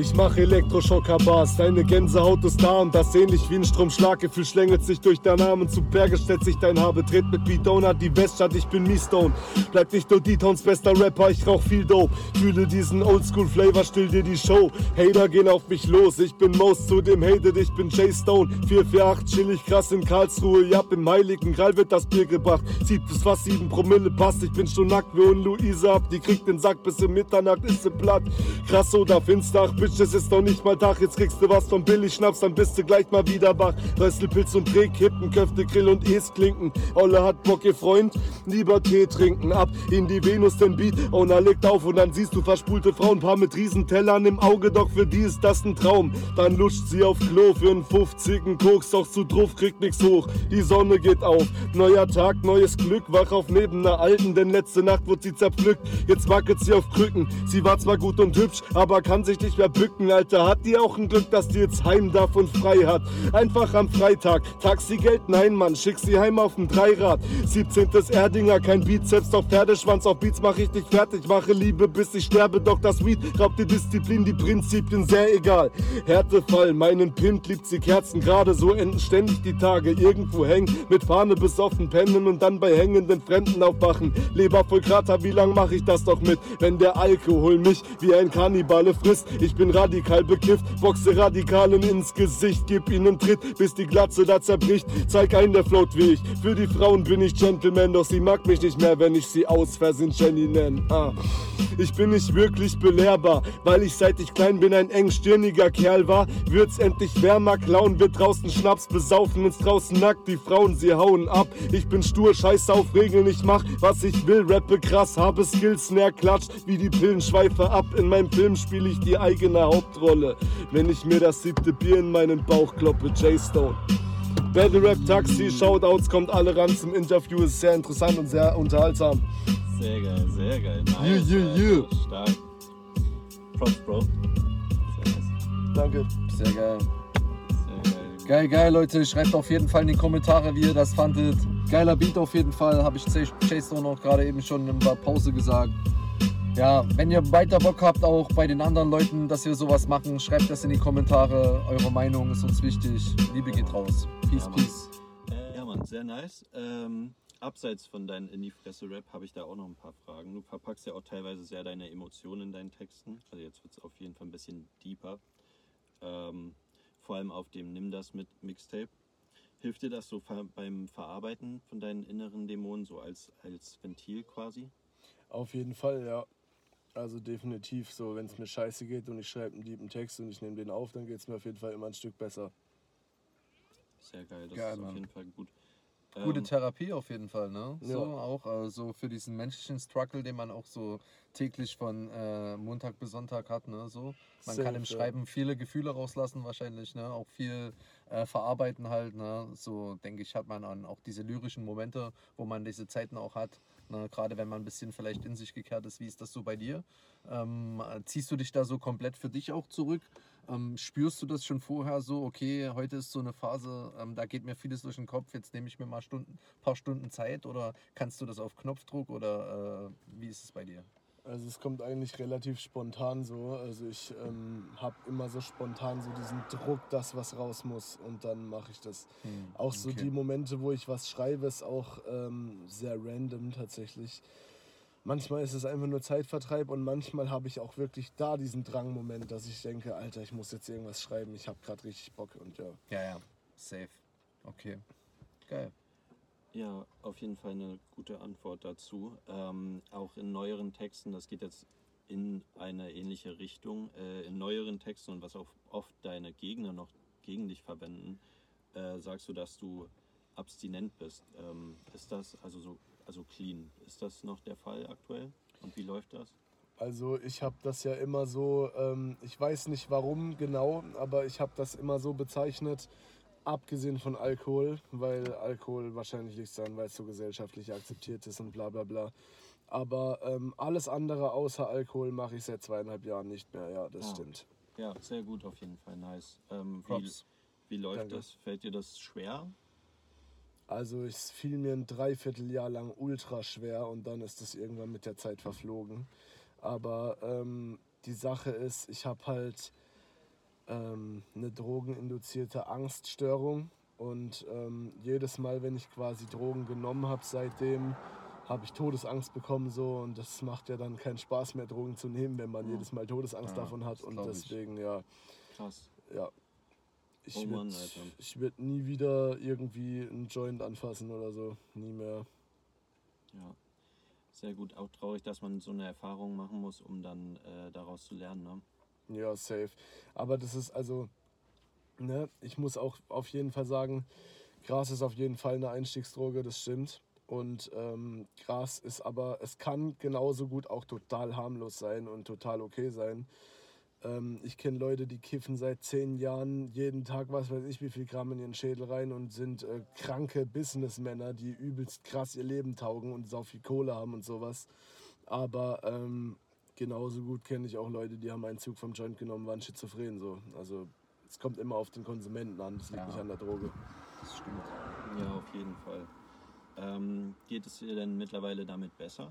Ich mache Elektroschocker-Bars, deine Gänsehaut ist da und das ähnlich wie ein Stromschlaggefühl schlängelt sich durch deinen Namen zu Berge, stellt sich dein Haar, betritt mit Beat Donut die Weststadt, ich bin Stone. Bleib nicht nur D-Towns bester Rapper, ich rauch viel Dope. Fühle diesen Oldschool-Flavor, still dir die Show. Hater gehen auf mich los, ich bin Most zu dem Hated, ich bin Jay Stone. 448, chillig krass in Karlsruhe, ja, im Heiligen Gral wird das Bier gebracht. Zieht bis fast 7 Promille passt, ich bin schon nackt wie un Luisa ab. Die kriegt den Sack bis in Mitternacht, ist sie platt. Krass oder finster, ach, Bitch, es ist noch nicht mal Tag. Jetzt kriegst du was von Billig Schnaps, dann bist du gleich mal wieder wach. Rösselpilz und Dreh, Kippen, Köfte, Grill und Es klinken. Olle hat Bock, ihr Freund, lieber Tee trinken. Ab in die Venus, den Beat, Ona legt auf und dann siehst du verspulte Frauen, paar mit Riesentellern im Auge, doch für die ist das ein Traum. Dann luscht sie auf Klo für einen 50 Koks, doch zu drauf kriegt nix hoch. Die Sonne geht auf, neuer Tag, neues Glück, wach auf neben einer Alten, denn letzte Nacht wurde sie zerpflückt. Jetzt wackelt sie auf Krücken, sie war zwar gut und hübsch, aber kann sich nicht mehr bücken, Alter. Hat die auch ein Glück, dass die jetzt heim darf und frei hat. Einfach am Freitag, Taxigeld, nein Mann, schick sie heim auf dem Dreirad. 17. Erdinger, kein Bizeps, doch Pferdeschwanz, auf Beats mach ich dich fertig, mache Liebe bis ich sterbe, doch das Weed raubt die Disziplin, die Prinzipien, sehr egal. Härtefall, meinen Pimp liebt sie Kerzen, gerade so enden ständig die Tage, irgendwo hängen, mit Fahne besoffen pennen und dann bei hängenden Fremden aufwachen. Leber voll Krater, wie lang mach ich das doch mit, wenn der Alkohol mich wie ein Kannibale frisst? Ich bin radikal bekifft, boxe Radikalen ins Gesicht, gib ihnen Tritt, bis die Glatze da zerbricht. Zeig einen, der float wie ich. Für die Frauen bin ich Gentleman, doch sie mag mich nicht mehr, wenn ich sie aus Versehen Jenny nenn. Ah. Ich bin nicht wirklich belehrbar, weil ich seit ich klein bin ein engstirniger Kerl war. Wird's endlich wärmer, klauen wir draußen Schnaps, besaufen uns draußen nackt, die Frauen sie hauen ab. Ich bin stur, scheiß auf Regeln, ich mach was ich will, rappe krass, habe Skills, Snare klatscht wie die Pillenschweife ab. In meinem Film spiele ich die eigene Hauptrolle, wenn ich mir das siebte Bier in meinen Bauch kloppe, Jay Stone. Battle Rap Taxi, Shoutouts, kommt alle ran zum Interview, ist sehr interessant und sehr unterhaltsam. Sehr geil, sehr geil. Nice, Yeah, yeah, Alter. yeah. Stark. Props, Bro. Sehr nice. Danke. Sehr geil. Sehr geil. Geil, geil, Leute. Schreibt auf jeden Fall in die Kommentare, wie ihr das fandet. Geiler Beat auf jeden Fall. Habe ich Chase auch noch gerade eben schon in der Pause gesagt. Ja, wenn ihr weiter Bock habt, auch bei den anderen Leuten, dass wir sowas machen, schreibt das in die Kommentare. Eure Meinung ist uns wichtig. Liebe geht raus. Peace, Ja, peace. Äh, ja, Mann, sehr nice. Ähm, abseits von deinen in die Fresse Rap habe ich da auch noch ein paar Fragen. Du verpackst ja auch teilweise sehr deine Emotionen in deinen Texten. Also jetzt wird es auf jeden Fall ein bisschen deeper. Ähm, vor allem auf dem Nimm das mit Mixtape. Hilft dir das so ver beim Verarbeiten von deinen inneren Dämonen, so als, als Ventil quasi? Auf jeden Fall, ja. Also definitiv so, wenn es mir scheiße geht und ich schreibe einen lieben Text und ich nehme den auf, dann geht es mir auf jeden Fall immer ein Stück besser. Sehr geil, das Geil, ist auf Mann. jeden Fall gut. Gute Ähm, Therapie auf jeden Fall, ne? Ja. So auch äh, so für diesen menschlichen Struggle, den man auch so täglich von äh, Montag bis Sonntag hat, ne? So. Man kann Safe, im ja. Schreiben viele Gefühle rauslassen wahrscheinlich, ne? Auch viel äh, verarbeiten halt, ne? So denke ich, hat man an auch diese lyrischen Momente, wo man diese Zeiten auch hat. Ne? Gerade wenn man ein bisschen vielleicht in sich gekehrt ist, wie ist das so bei dir? Ähm, äh, ziehst du dich da so komplett für dich auch zurück? Ähm, spürst du das schon vorher so, okay, heute ist so eine Phase, ähm, da geht mir vieles durch den Kopf, jetzt nehme ich mir mal Stunden, paar Stunden Zeit oder kannst du das auf Knopfdruck oder äh, wie ist es bei dir? Also es kommt eigentlich relativ spontan so. Also ich ähm, habe immer so spontan so diesen Druck, dass was raus muss und dann mache ich das. Auch so okay. die Momente, wo ich was schreibe, ist auch ähm, sehr random tatsächlich. Manchmal ist es einfach nur Zeitvertreib und manchmal habe ich auch wirklich da diesen Drangmoment, dass ich denke, Alter, ich muss jetzt irgendwas schreiben, ich habe gerade richtig Bock und ja. Ja, ja, safe. Okay, geil. Ja, auf jeden Fall eine gute Antwort dazu. Ähm, auch in neueren Texten, das geht jetzt in eine ähnliche Richtung. Äh, in neueren Texten und was auch oft deine Gegner noch gegen dich verwenden, äh, sagst du, dass du abstinent bist. Ähm, ist das also so, also clean? Ist das noch der Fall aktuell? Und wie läuft das? Also ich habe das ja immer so, ähm, ich weiß nicht warum genau, aber ich habe das immer so bezeichnet, abgesehen von Alkohol, weil Alkohol wahrscheinlich liegt daran, weil es so gesellschaftlich akzeptiert ist und bla bla bla. Aber ähm, alles andere außer Alkohol mache ich seit zweieinhalb Jahren nicht mehr, ja, das Ah. stimmt. Ja, sehr gut auf jeden Fall, nice. Ähm, wie, wie läuft Danke. das? Fällt dir das schwer? Also es fiel mir ein Dreivierteljahr lang ultra schwer und dann ist es irgendwann mit der Zeit verflogen. Aber ähm, die Sache ist, ich habe halt ähm, eine drogeninduzierte Angststörung und ähm, jedes Mal, wenn ich quasi Drogen genommen habe, seitdem habe ich Todesangst bekommen so und das macht ja dann keinen Spaß mehr, Drogen zu nehmen, wenn man Ja. jedes Mal Todesangst Ja, davon hat und glaub ich. deswegen ja, Krass. ja. Ich Oh würde würd nie wieder irgendwie einen Joint anfassen oder so. Nie mehr. Ja, sehr gut. Auch traurig, dass man so eine Erfahrung machen muss, um dann äh, daraus zu lernen. Ne? Ja, safe. Aber das ist also, ne, ich muss auch auf jeden Fall sagen, Gras ist auf jeden Fall eine Einstiegsdroge, das stimmt. Und ähm, Gras ist aber, es kann genauso gut auch total harmlos sein und total okay sein. Ähm, ich kenne Leute, die kiffen seit zehn Jahren jeden Tag, was weiß ich, wie viel Gramm in ihren Schädel rein und sind äh, kranke Businessmänner, die übelst krass ihr Leben taugen und sau viel Kohle haben und sowas. Aber ähm, genauso gut kenne ich auch Leute, die haben einen Zug vom Joint genommen, waren schizophren so. Also es kommt immer auf den Konsumenten an, das liegt Ja. nicht an der Droge. Das stimmt. Ja, auf jeden Fall. Ähm, geht es dir denn mittlerweile damit besser?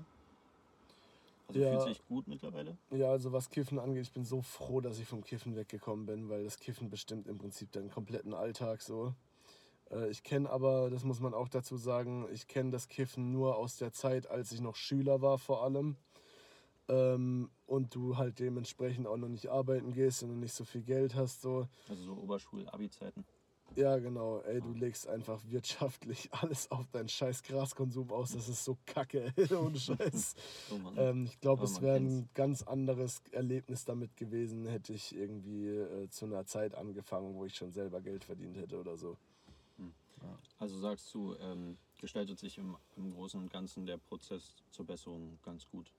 Also Ja. fühlt sich gut mittlerweile? Ja, also was Kiffen angeht, ich bin so froh, dass ich vom Kiffen weggekommen bin, weil das Kiffen bestimmt im Prinzip deinen kompletten Alltag so. Äh, Ich kenne aber, das muss man auch dazu sagen, ich kenne das Kiffen nur aus der Zeit, als ich noch Schüler war vor allem. Ähm, und du halt dementsprechend auch noch nicht arbeiten gehst und du nicht so viel Geld hast. So. Also so Oberschul-Abi-Zeiten. Ja, genau. Ey, du legst einfach wirtschaftlich alles auf deinen scheiß Graskonsum aus. Das ist so kacke, ey, ohne Scheiß. Oh. Ähm, ich glaube, es wäre ein ganz anderes Erlebnis damit gewesen, hätte ich irgendwie äh, zu einer Zeit angefangen, wo ich schon selber Geld verdient hätte oder so. Also sagst du, ähm, gestaltet sich im, im Großen und Ganzen der Prozess zur Besserung ganz gut.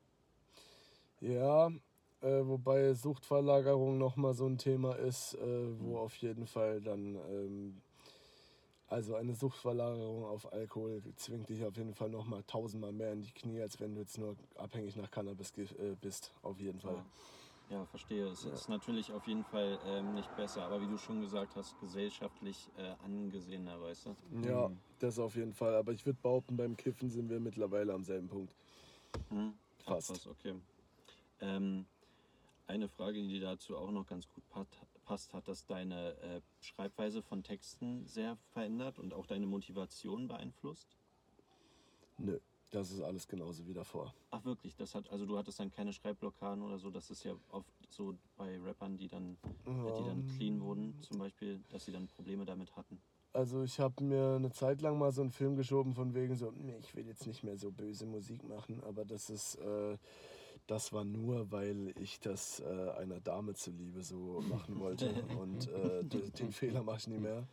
Ja, äh, wobei Suchtverlagerung nochmal so ein Thema ist, äh, wo Mhm. auf jeden Fall dann, ähm, also eine Suchtverlagerung auf Alkohol zwingt dich auf jeden Fall nochmal tausendmal mehr in die Knie, als wenn du jetzt nur abhängig nach Cannabis äh, bist, auf jeden Fall. Ja, ja verstehe. Es Ja. ist natürlich auf jeden Fall ähm, nicht besser, aber wie du schon gesagt hast, gesellschaftlich äh, angesehener, weißt du? Ja, Mhm. das auf jeden Fall. Aber ich würde behaupten, beim Kiffen sind wir mittlerweile am selben Punkt. Hm? Ach, Fast. was, okay. Ähm, eine Frage, die dazu auch noch ganz gut passt, hat das deine äh, Schreibweise von Texten sehr verändert und auch deine Motivation beeinflusst? Nö, das ist alles genauso wie davor. Ach wirklich, das hat, also du hattest dann keine Schreibblockaden oder so, das ist ja oft so bei Rappern, die dann, äh, die dann clean wurden, zum Beispiel, dass sie dann Probleme damit hatten. Also ich habe mir eine Zeit lang mal so einen Film geschoben von wegen so, nee, ich will jetzt nicht mehr so böse Musik machen, aber das ist, äh, das war nur, weil ich das äh, einer Dame zuliebe so machen wollte und äh, den Fehler mache ich nie mehr.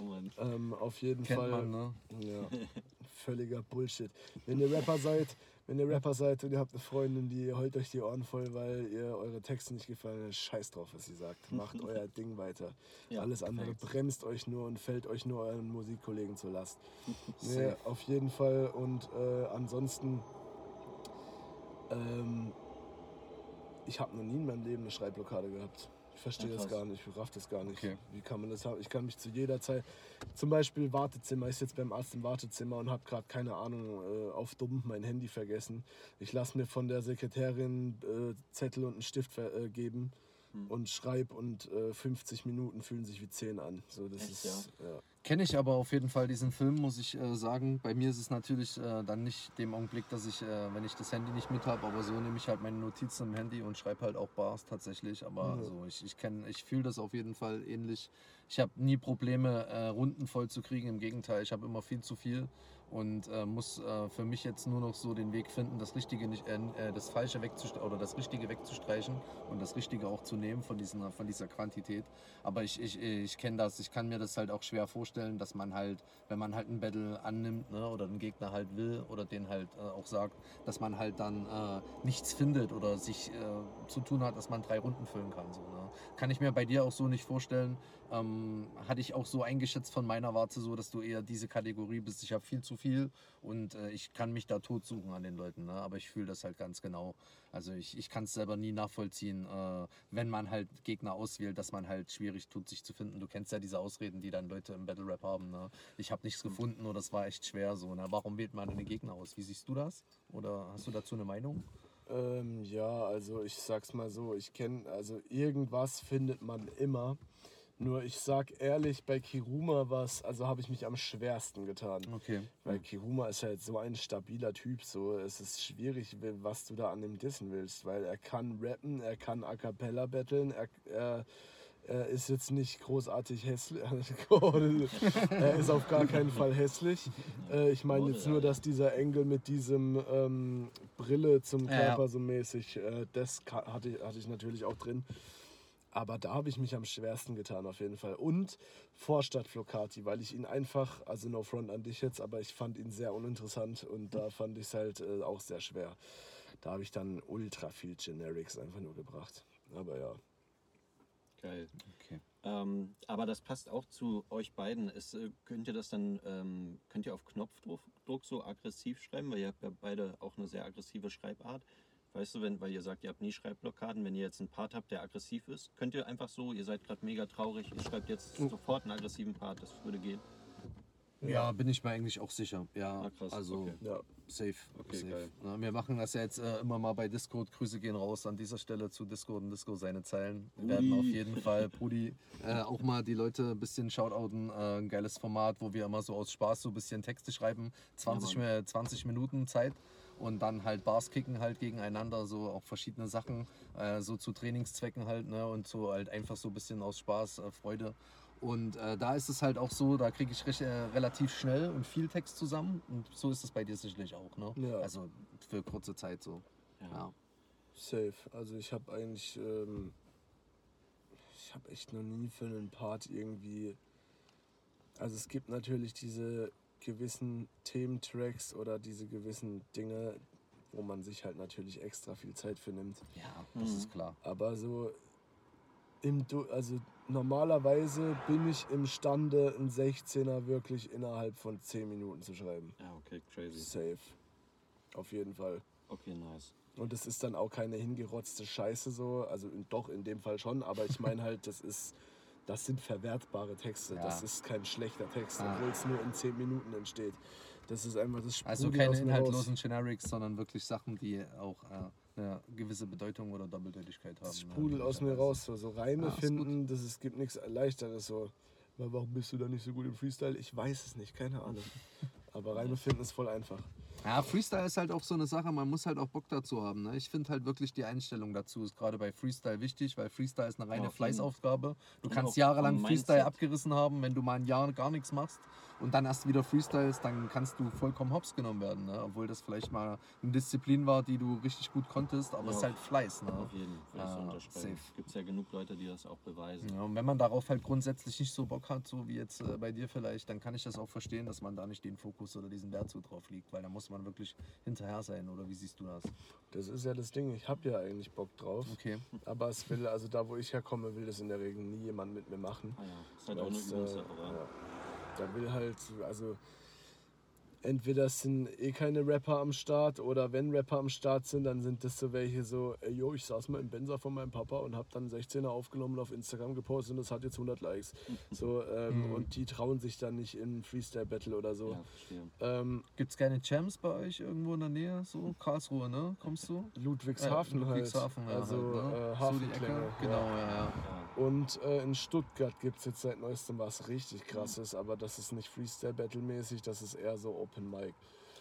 Oh. Ähm, auf jeden Kennt Fall. man, ne? Ja, völliger Bullshit. Wenn ihr Rapper seid, wenn ihr Rapper seid und ihr habt eine Freundin, die heult euch die Ohren voll, weil ihr eure Texte nicht gefallen, dann scheiß drauf, was sie sagt. Macht euer Ding weiter. Ja, Alles andere perfekt. bremst euch nur und fällt euch nur euren Musikkollegen zur Last. Nee, auf jeden Fall. Und äh, ansonsten, ähm, ich habe noch nie in meinem Leben eine Schreibblockade gehabt. Ich verstehe das gar nicht, ich raff das gar nicht. Okay. Wie kann man das haben? Ich kann mich zu jeder Zeit, zum Beispiel Wartezimmer, ich sitze beim Arzt im Wartezimmer und habe gerade keine Ahnung, äh, auf dumm mein Handy vergessen. Ich lasse mir von der Sekretärin äh, Zettel und einen Stift äh, geben Hm. und schreib und äh, 50 Minuten fühlen sich wie 10 an. So, das Echt, ist, ja. Kenne ich aber auf jeden Fall diesen Film, muss ich äh, sagen. Bei mir ist es natürlich äh, dann nicht dem Augenblick, dass ich, äh, wenn ich das Handy nicht mit habe, aber so nehme ich halt meine Notizen im Handy und schreibe halt auch Bars tatsächlich. Aber Ja. also ich, ich kenne, ich fühle das auf jeden Fall ähnlich. Ich habe nie Probleme, äh, Runden voll zu kriegen. Im Gegenteil, ich habe immer viel zu viel und äh, muss äh, für mich jetzt nur noch so den Weg finden, das Richtige nicht, äh, äh, das Falsche wegzustreichen oder das Richtige wegzustreichen und das Richtige auch zu nehmen von, diesen, von dieser Quantität. Aber ich, ich, ich kenne das, ich kann mir das halt auch schwer vorstellen, dass man halt, wenn man halt ein Battle annimmt ne, oder den Gegner halt will oder den halt äh, auch sagt, dass man halt dann äh, nichts findet oder sich zu tun hat, dass man drei Runden füllen kann. So, ne? Kann ich mir bei dir auch so nicht vorstellen. Ähm, hatte ich auch so eingeschätzt von meiner Warte so, dass du eher diese Kategorie bist. Ich habe viel zu viel und äh, ich kann mich da tot suchen an den Leuten. Ne? Aber ich fühle das halt ganz genau. Also ich, ich kann es selber nie nachvollziehen, äh, wenn man halt Gegner auswählt, dass man halt schwierig tut, sich zu finden. Du kennst ja diese Ausreden, die dann Leute im Battle Rap haben. Ne? Ich habe nichts gefunden oder es war echt schwer so. Ne? Warum wählt man den Gegner aus? Wie siehst du das? Oder hast du dazu eine Meinung? Ähm, ja, also ich sag's mal so, ich kenne, also irgendwas findet man immer. Nur ich sag ehrlich, bei Kiruma was, also habe ich mich am schwersten getan. Okay. Weil Kiruma ist halt so ein stabiler Typ, so es ist schwierig, wie- was du da an dem dissen willst, weil er kann rappen, er kann a cappella battlen, er, er, er ist jetzt nicht großartig hässlich, er ist auf gar keinen Fall hässlich. Äh, ich meine jetzt nur, dass dieser Engel mit diesem ähm, Brille zum. Körper so mäßig, äh, das hatte, ich- hatte ich natürlich auch drin. Aber da habe ich mich am schwersten getan, auf jeden Fall. Und Vorstadt Flocati, weil ich ihn einfach, also no front an dich jetzt, aber ich fand ihn sehr uninteressant und da fand ich es halt äh, auch sehr schwer. Da habe ich dann ultra viel Generics einfach nur gebracht. Aber ja. Geil. Okay. Ähm, aber das passt auch zu euch beiden. Ist, äh, könnt ihr das dann, ähm, könnt ihr auf Knopfdruck Druck so aggressiv schreiben? Weil ihr habt ja beide auch eine sehr aggressive Schreibart. Weißt du, wenn, weil ihr sagt, ihr habt nie Schreibblockaden, wenn ihr jetzt einen Part habt, der aggressiv ist, könnt ihr einfach so, ihr seid gerade mega traurig, ihr schreibt jetzt sofort einen aggressiven Part, das würde gehen. Ja, bin ich mir eigentlich auch sicher. Ja, Ah, krass, also okay. Ja, safe. Okay, safe. geil. Na, wir machen das ja jetzt äh, immer mal bei Discord. Grüße gehen raus an dieser Stelle zu Discord und Disco seine Zeilen. Wir werden auf jeden Fall, Brudi, äh, auch mal die Leute ein bisschen shoutouten. Äh, ein geiles Format, wo wir immer so aus Spaß so ein bisschen Texte schreiben. 20, Ja, Mi- 20 Minuten Zeit. Und dann halt Bars kicken halt gegeneinander, so auch verschiedene Sachen, äh, so zu Trainingszwecken halt, ne? Und so halt einfach so ein bisschen aus Spaß, äh, Freude. Und äh, da ist es halt auch so, da kriege ich recht, äh, relativ schnell und viel Text zusammen. Und so ist es bei dir sicherlich auch, ne? Ja. Also für kurze Zeit so. Ja. safe. Also ich habe eigentlich, ähm, ich habe echt noch nie für einen Part irgendwie, also es gibt natürlich diese gewissen Thementracks oder diese gewissen Dinge, wo man sich halt natürlich extra viel Zeit für nimmt. Ja, das Mhm. ist klar. Aber so im Du- also normalerweise bin ich imstande, einen 16er wirklich innerhalb von 10 Minuten zu schreiben. Ja, okay, crazy. Safe. Auf jeden Fall. Okay, nice. Und es ist dann auch keine hingerotzte Scheiße so, also in, doch in dem Fall schon, aber ich meine halt, das ist, das sind verwertbare Texte. Ja. Das ist kein schlechter Text, Ah. obwohl es nur in 10 Minuten entsteht. Das ist einfach das Also sprudelt keine aus mir raus. inhaltlosen Generics, sondern wirklich Sachen, die auch äh, eine gewisse Bedeutung oder Doppeldeutigkeit haben. Das ne, sprudelt aus mir raus. So, so Reime Ah, ist finden, das, es gibt nichts Leichteres. So. Warum bist du da nicht so gut im Freestyle? Ich weiß es nicht, keine Ahnung. Aber Reime finden ist voll einfach. Ja, Freestyle ist halt auch so eine Sache, man muss halt auch Bock dazu haben. Ne? Ich finde halt wirklich die Einstellung dazu ist gerade bei Freestyle wichtig, weil Freestyle ist eine reine Ja. Fleißaufgabe. Du kannst jahrelang Freestyle abgerissen haben, wenn du mal ein Jahr gar nichts machst und dann erst wieder freestylst, dann kannst du vollkommen hops genommen werden. Ne? Obwohl das vielleicht mal eine Disziplin war, die du richtig gut konntest, aber Ja, es ist halt Fleiß. Ne? Auf jeden Fall. Unterschreiben. safe. Gibt es ja genug Leute, die das auch beweisen. Ja, und wenn man darauf halt grundsätzlich nicht so Bock hat, so wie jetzt äh, bei dir vielleicht, dann kann ich das auch verstehen, dass man da nicht den Fokus oder diesen Wert so drauf liegt, weil da muss man wirklich hinterher sein, oder wie siehst du das? Das ist ja das Ding, ich habe ja eigentlich Bock drauf. Okay. Aber es will, also da wo ich herkomme, will das in der Regel nie jemand mit mir machen. Ah ja, ist halt auch eine Weil's, Übungssache, äh, ja. Da will halt, also entweder sind eh keine Rapper am Start oder wenn Rapper am Start sind, dann sind das so welche so, ey, yo, ich saß mal im Benzer von meinem Papa und hab dann 16er aufgenommen und auf Instagram gepostet und das hat jetzt 100 Likes. So, ähm, Mhm. Und die trauen sich dann nicht in Freestyle-Battle oder so. Ja. Ähm, Gibt es keine Jams bei euch irgendwo in der Nähe? So, Karlsruhe, ne? Kommst du? Ludwigshafen, Ja, Ludwigshafen, halt. ja, Also halt, ne? äh, so die Hafenklänge. Ecke. Genau, ja, ja. Ja. Und äh, in Stuttgart gibt es jetzt seit neuestem was richtig krasses, aber das ist nicht Freestyle-Battle-mäßig, das ist eher so Open Mic.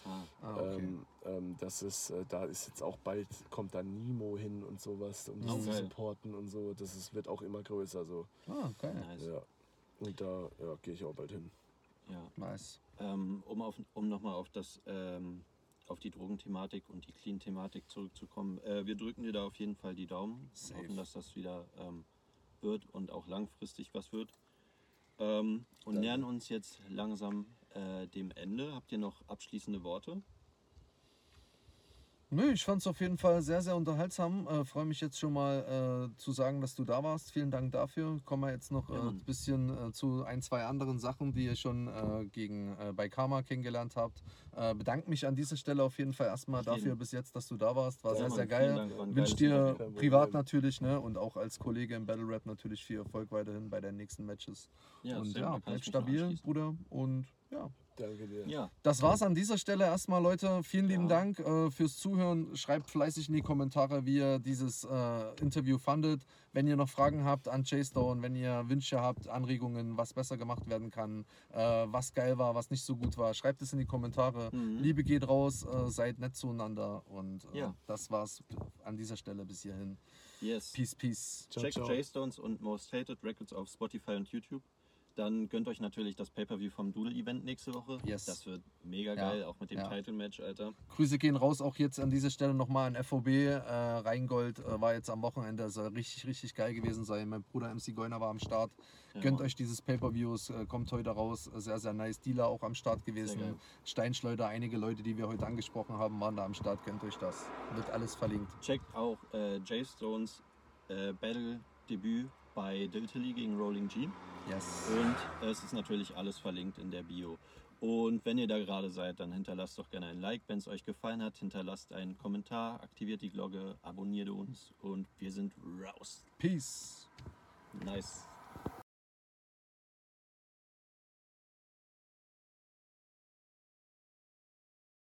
Ah, Ah, okay. Ähm, ähm, das ist, äh, da ist jetzt auch bald, kommt da Nimo hin und sowas, um das Oh, zu geil. supporten und so. Das ist, wird auch immer größer so. ah, geil. nice. Ja. Und da ja, gehe ich auch bald hin. Ja. Nice. Ähm, um auf, um nochmal auf das ähm, auf die Drogenthematik und die Clean-Thematik zurückzukommen. Äh, wir drücken dir da auf jeden Fall die Daumen. Safe. Hoffen, dass das wieder ähm, wird und auch langfristig was wird. Ähm, und Danke. nähern uns jetzt langsam äh, dem Ende. Habt ihr noch abschließende Worte? Nö, ich fand es auf jeden Fall sehr, sehr unterhaltsam. Äh, Freue mich jetzt schon mal äh, zu sagen, dass du da warst. Vielen Dank dafür. Kommen wir jetzt noch Ja, ein äh, Mann. bisschen äh, zu ein, zwei anderen Sachen, die ihr schon äh, gegen, äh, bei Karma kennengelernt habt. Bedanke mich an dieser Stelle auf jeden Fall erstmal dafür bis jetzt, dass du da warst. War Ja, sehr, Mann, sehr geil. Dank, ein Wünsche dir. Kein privat natürlich ne? und auch als Kollege im Battle Rap natürlich viel Erfolg weiterhin bei den nächsten Matches. und ja, kann ich bleib stabil. Bruder. Und ja, Danke dir. Ja, das war's an dieser Stelle erstmal, Leute. Vielen lieben Ja. Dank äh, fürs Zuhören. Schreibt fleißig in die Kommentare, wie ihr dieses äh, Interview fandet. Wenn ihr noch Fragen habt an J-Stone, wenn ihr Wünsche habt, Anregungen, was besser gemacht werden kann, äh, was geil war, was nicht so gut war, schreibt es in die Kommentare. Mhm. Liebe geht raus, äh, seid nett zueinander. Und äh, Ja. das war's an dieser Stelle bis hierhin. yes. Peace, peace. Ciao, Checkt ciao. J-Stones und Most Hated Records auf Spotify und YouTube. Dann gönnt euch natürlich das Pay-Per-View vom Doodle-Event nächste Woche. Yes. Das wird mega Ja, geil, auch mit dem ja. Title-Match, Alter. Grüße gehen raus auch jetzt an dieser Stelle nochmal an FOB. Äh, Rheingold äh, war jetzt am Wochenende, soll richtig, richtig geil gewesen sein. Mein Bruder MC Goiner war am Start. Ja, Gönnt Mann. euch dieses Pay-Per-Views, äh, kommt heute raus. Sehr, sehr nice. Dealer auch am Start gewesen. Steinschleuder, einige Leute, die wir heute angesprochen haben, waren da am Start. Gönnt euch das. Wird alles verlinkt. Checkt auch äh, J-Stones äh, Battle-Debüt bei Diltily gegen Rolling G. Yes. Und es ist natürlich alles verlinkt in der Bio. Und wenn ihr da gerade seid, dann hinterlasst doch gerne ein Like. Wenn es euch gefallen hat, hinterlasst einen Kommentar, aktiviert die Glocke, abonniert uns und wir sind raus. Peace. Nice.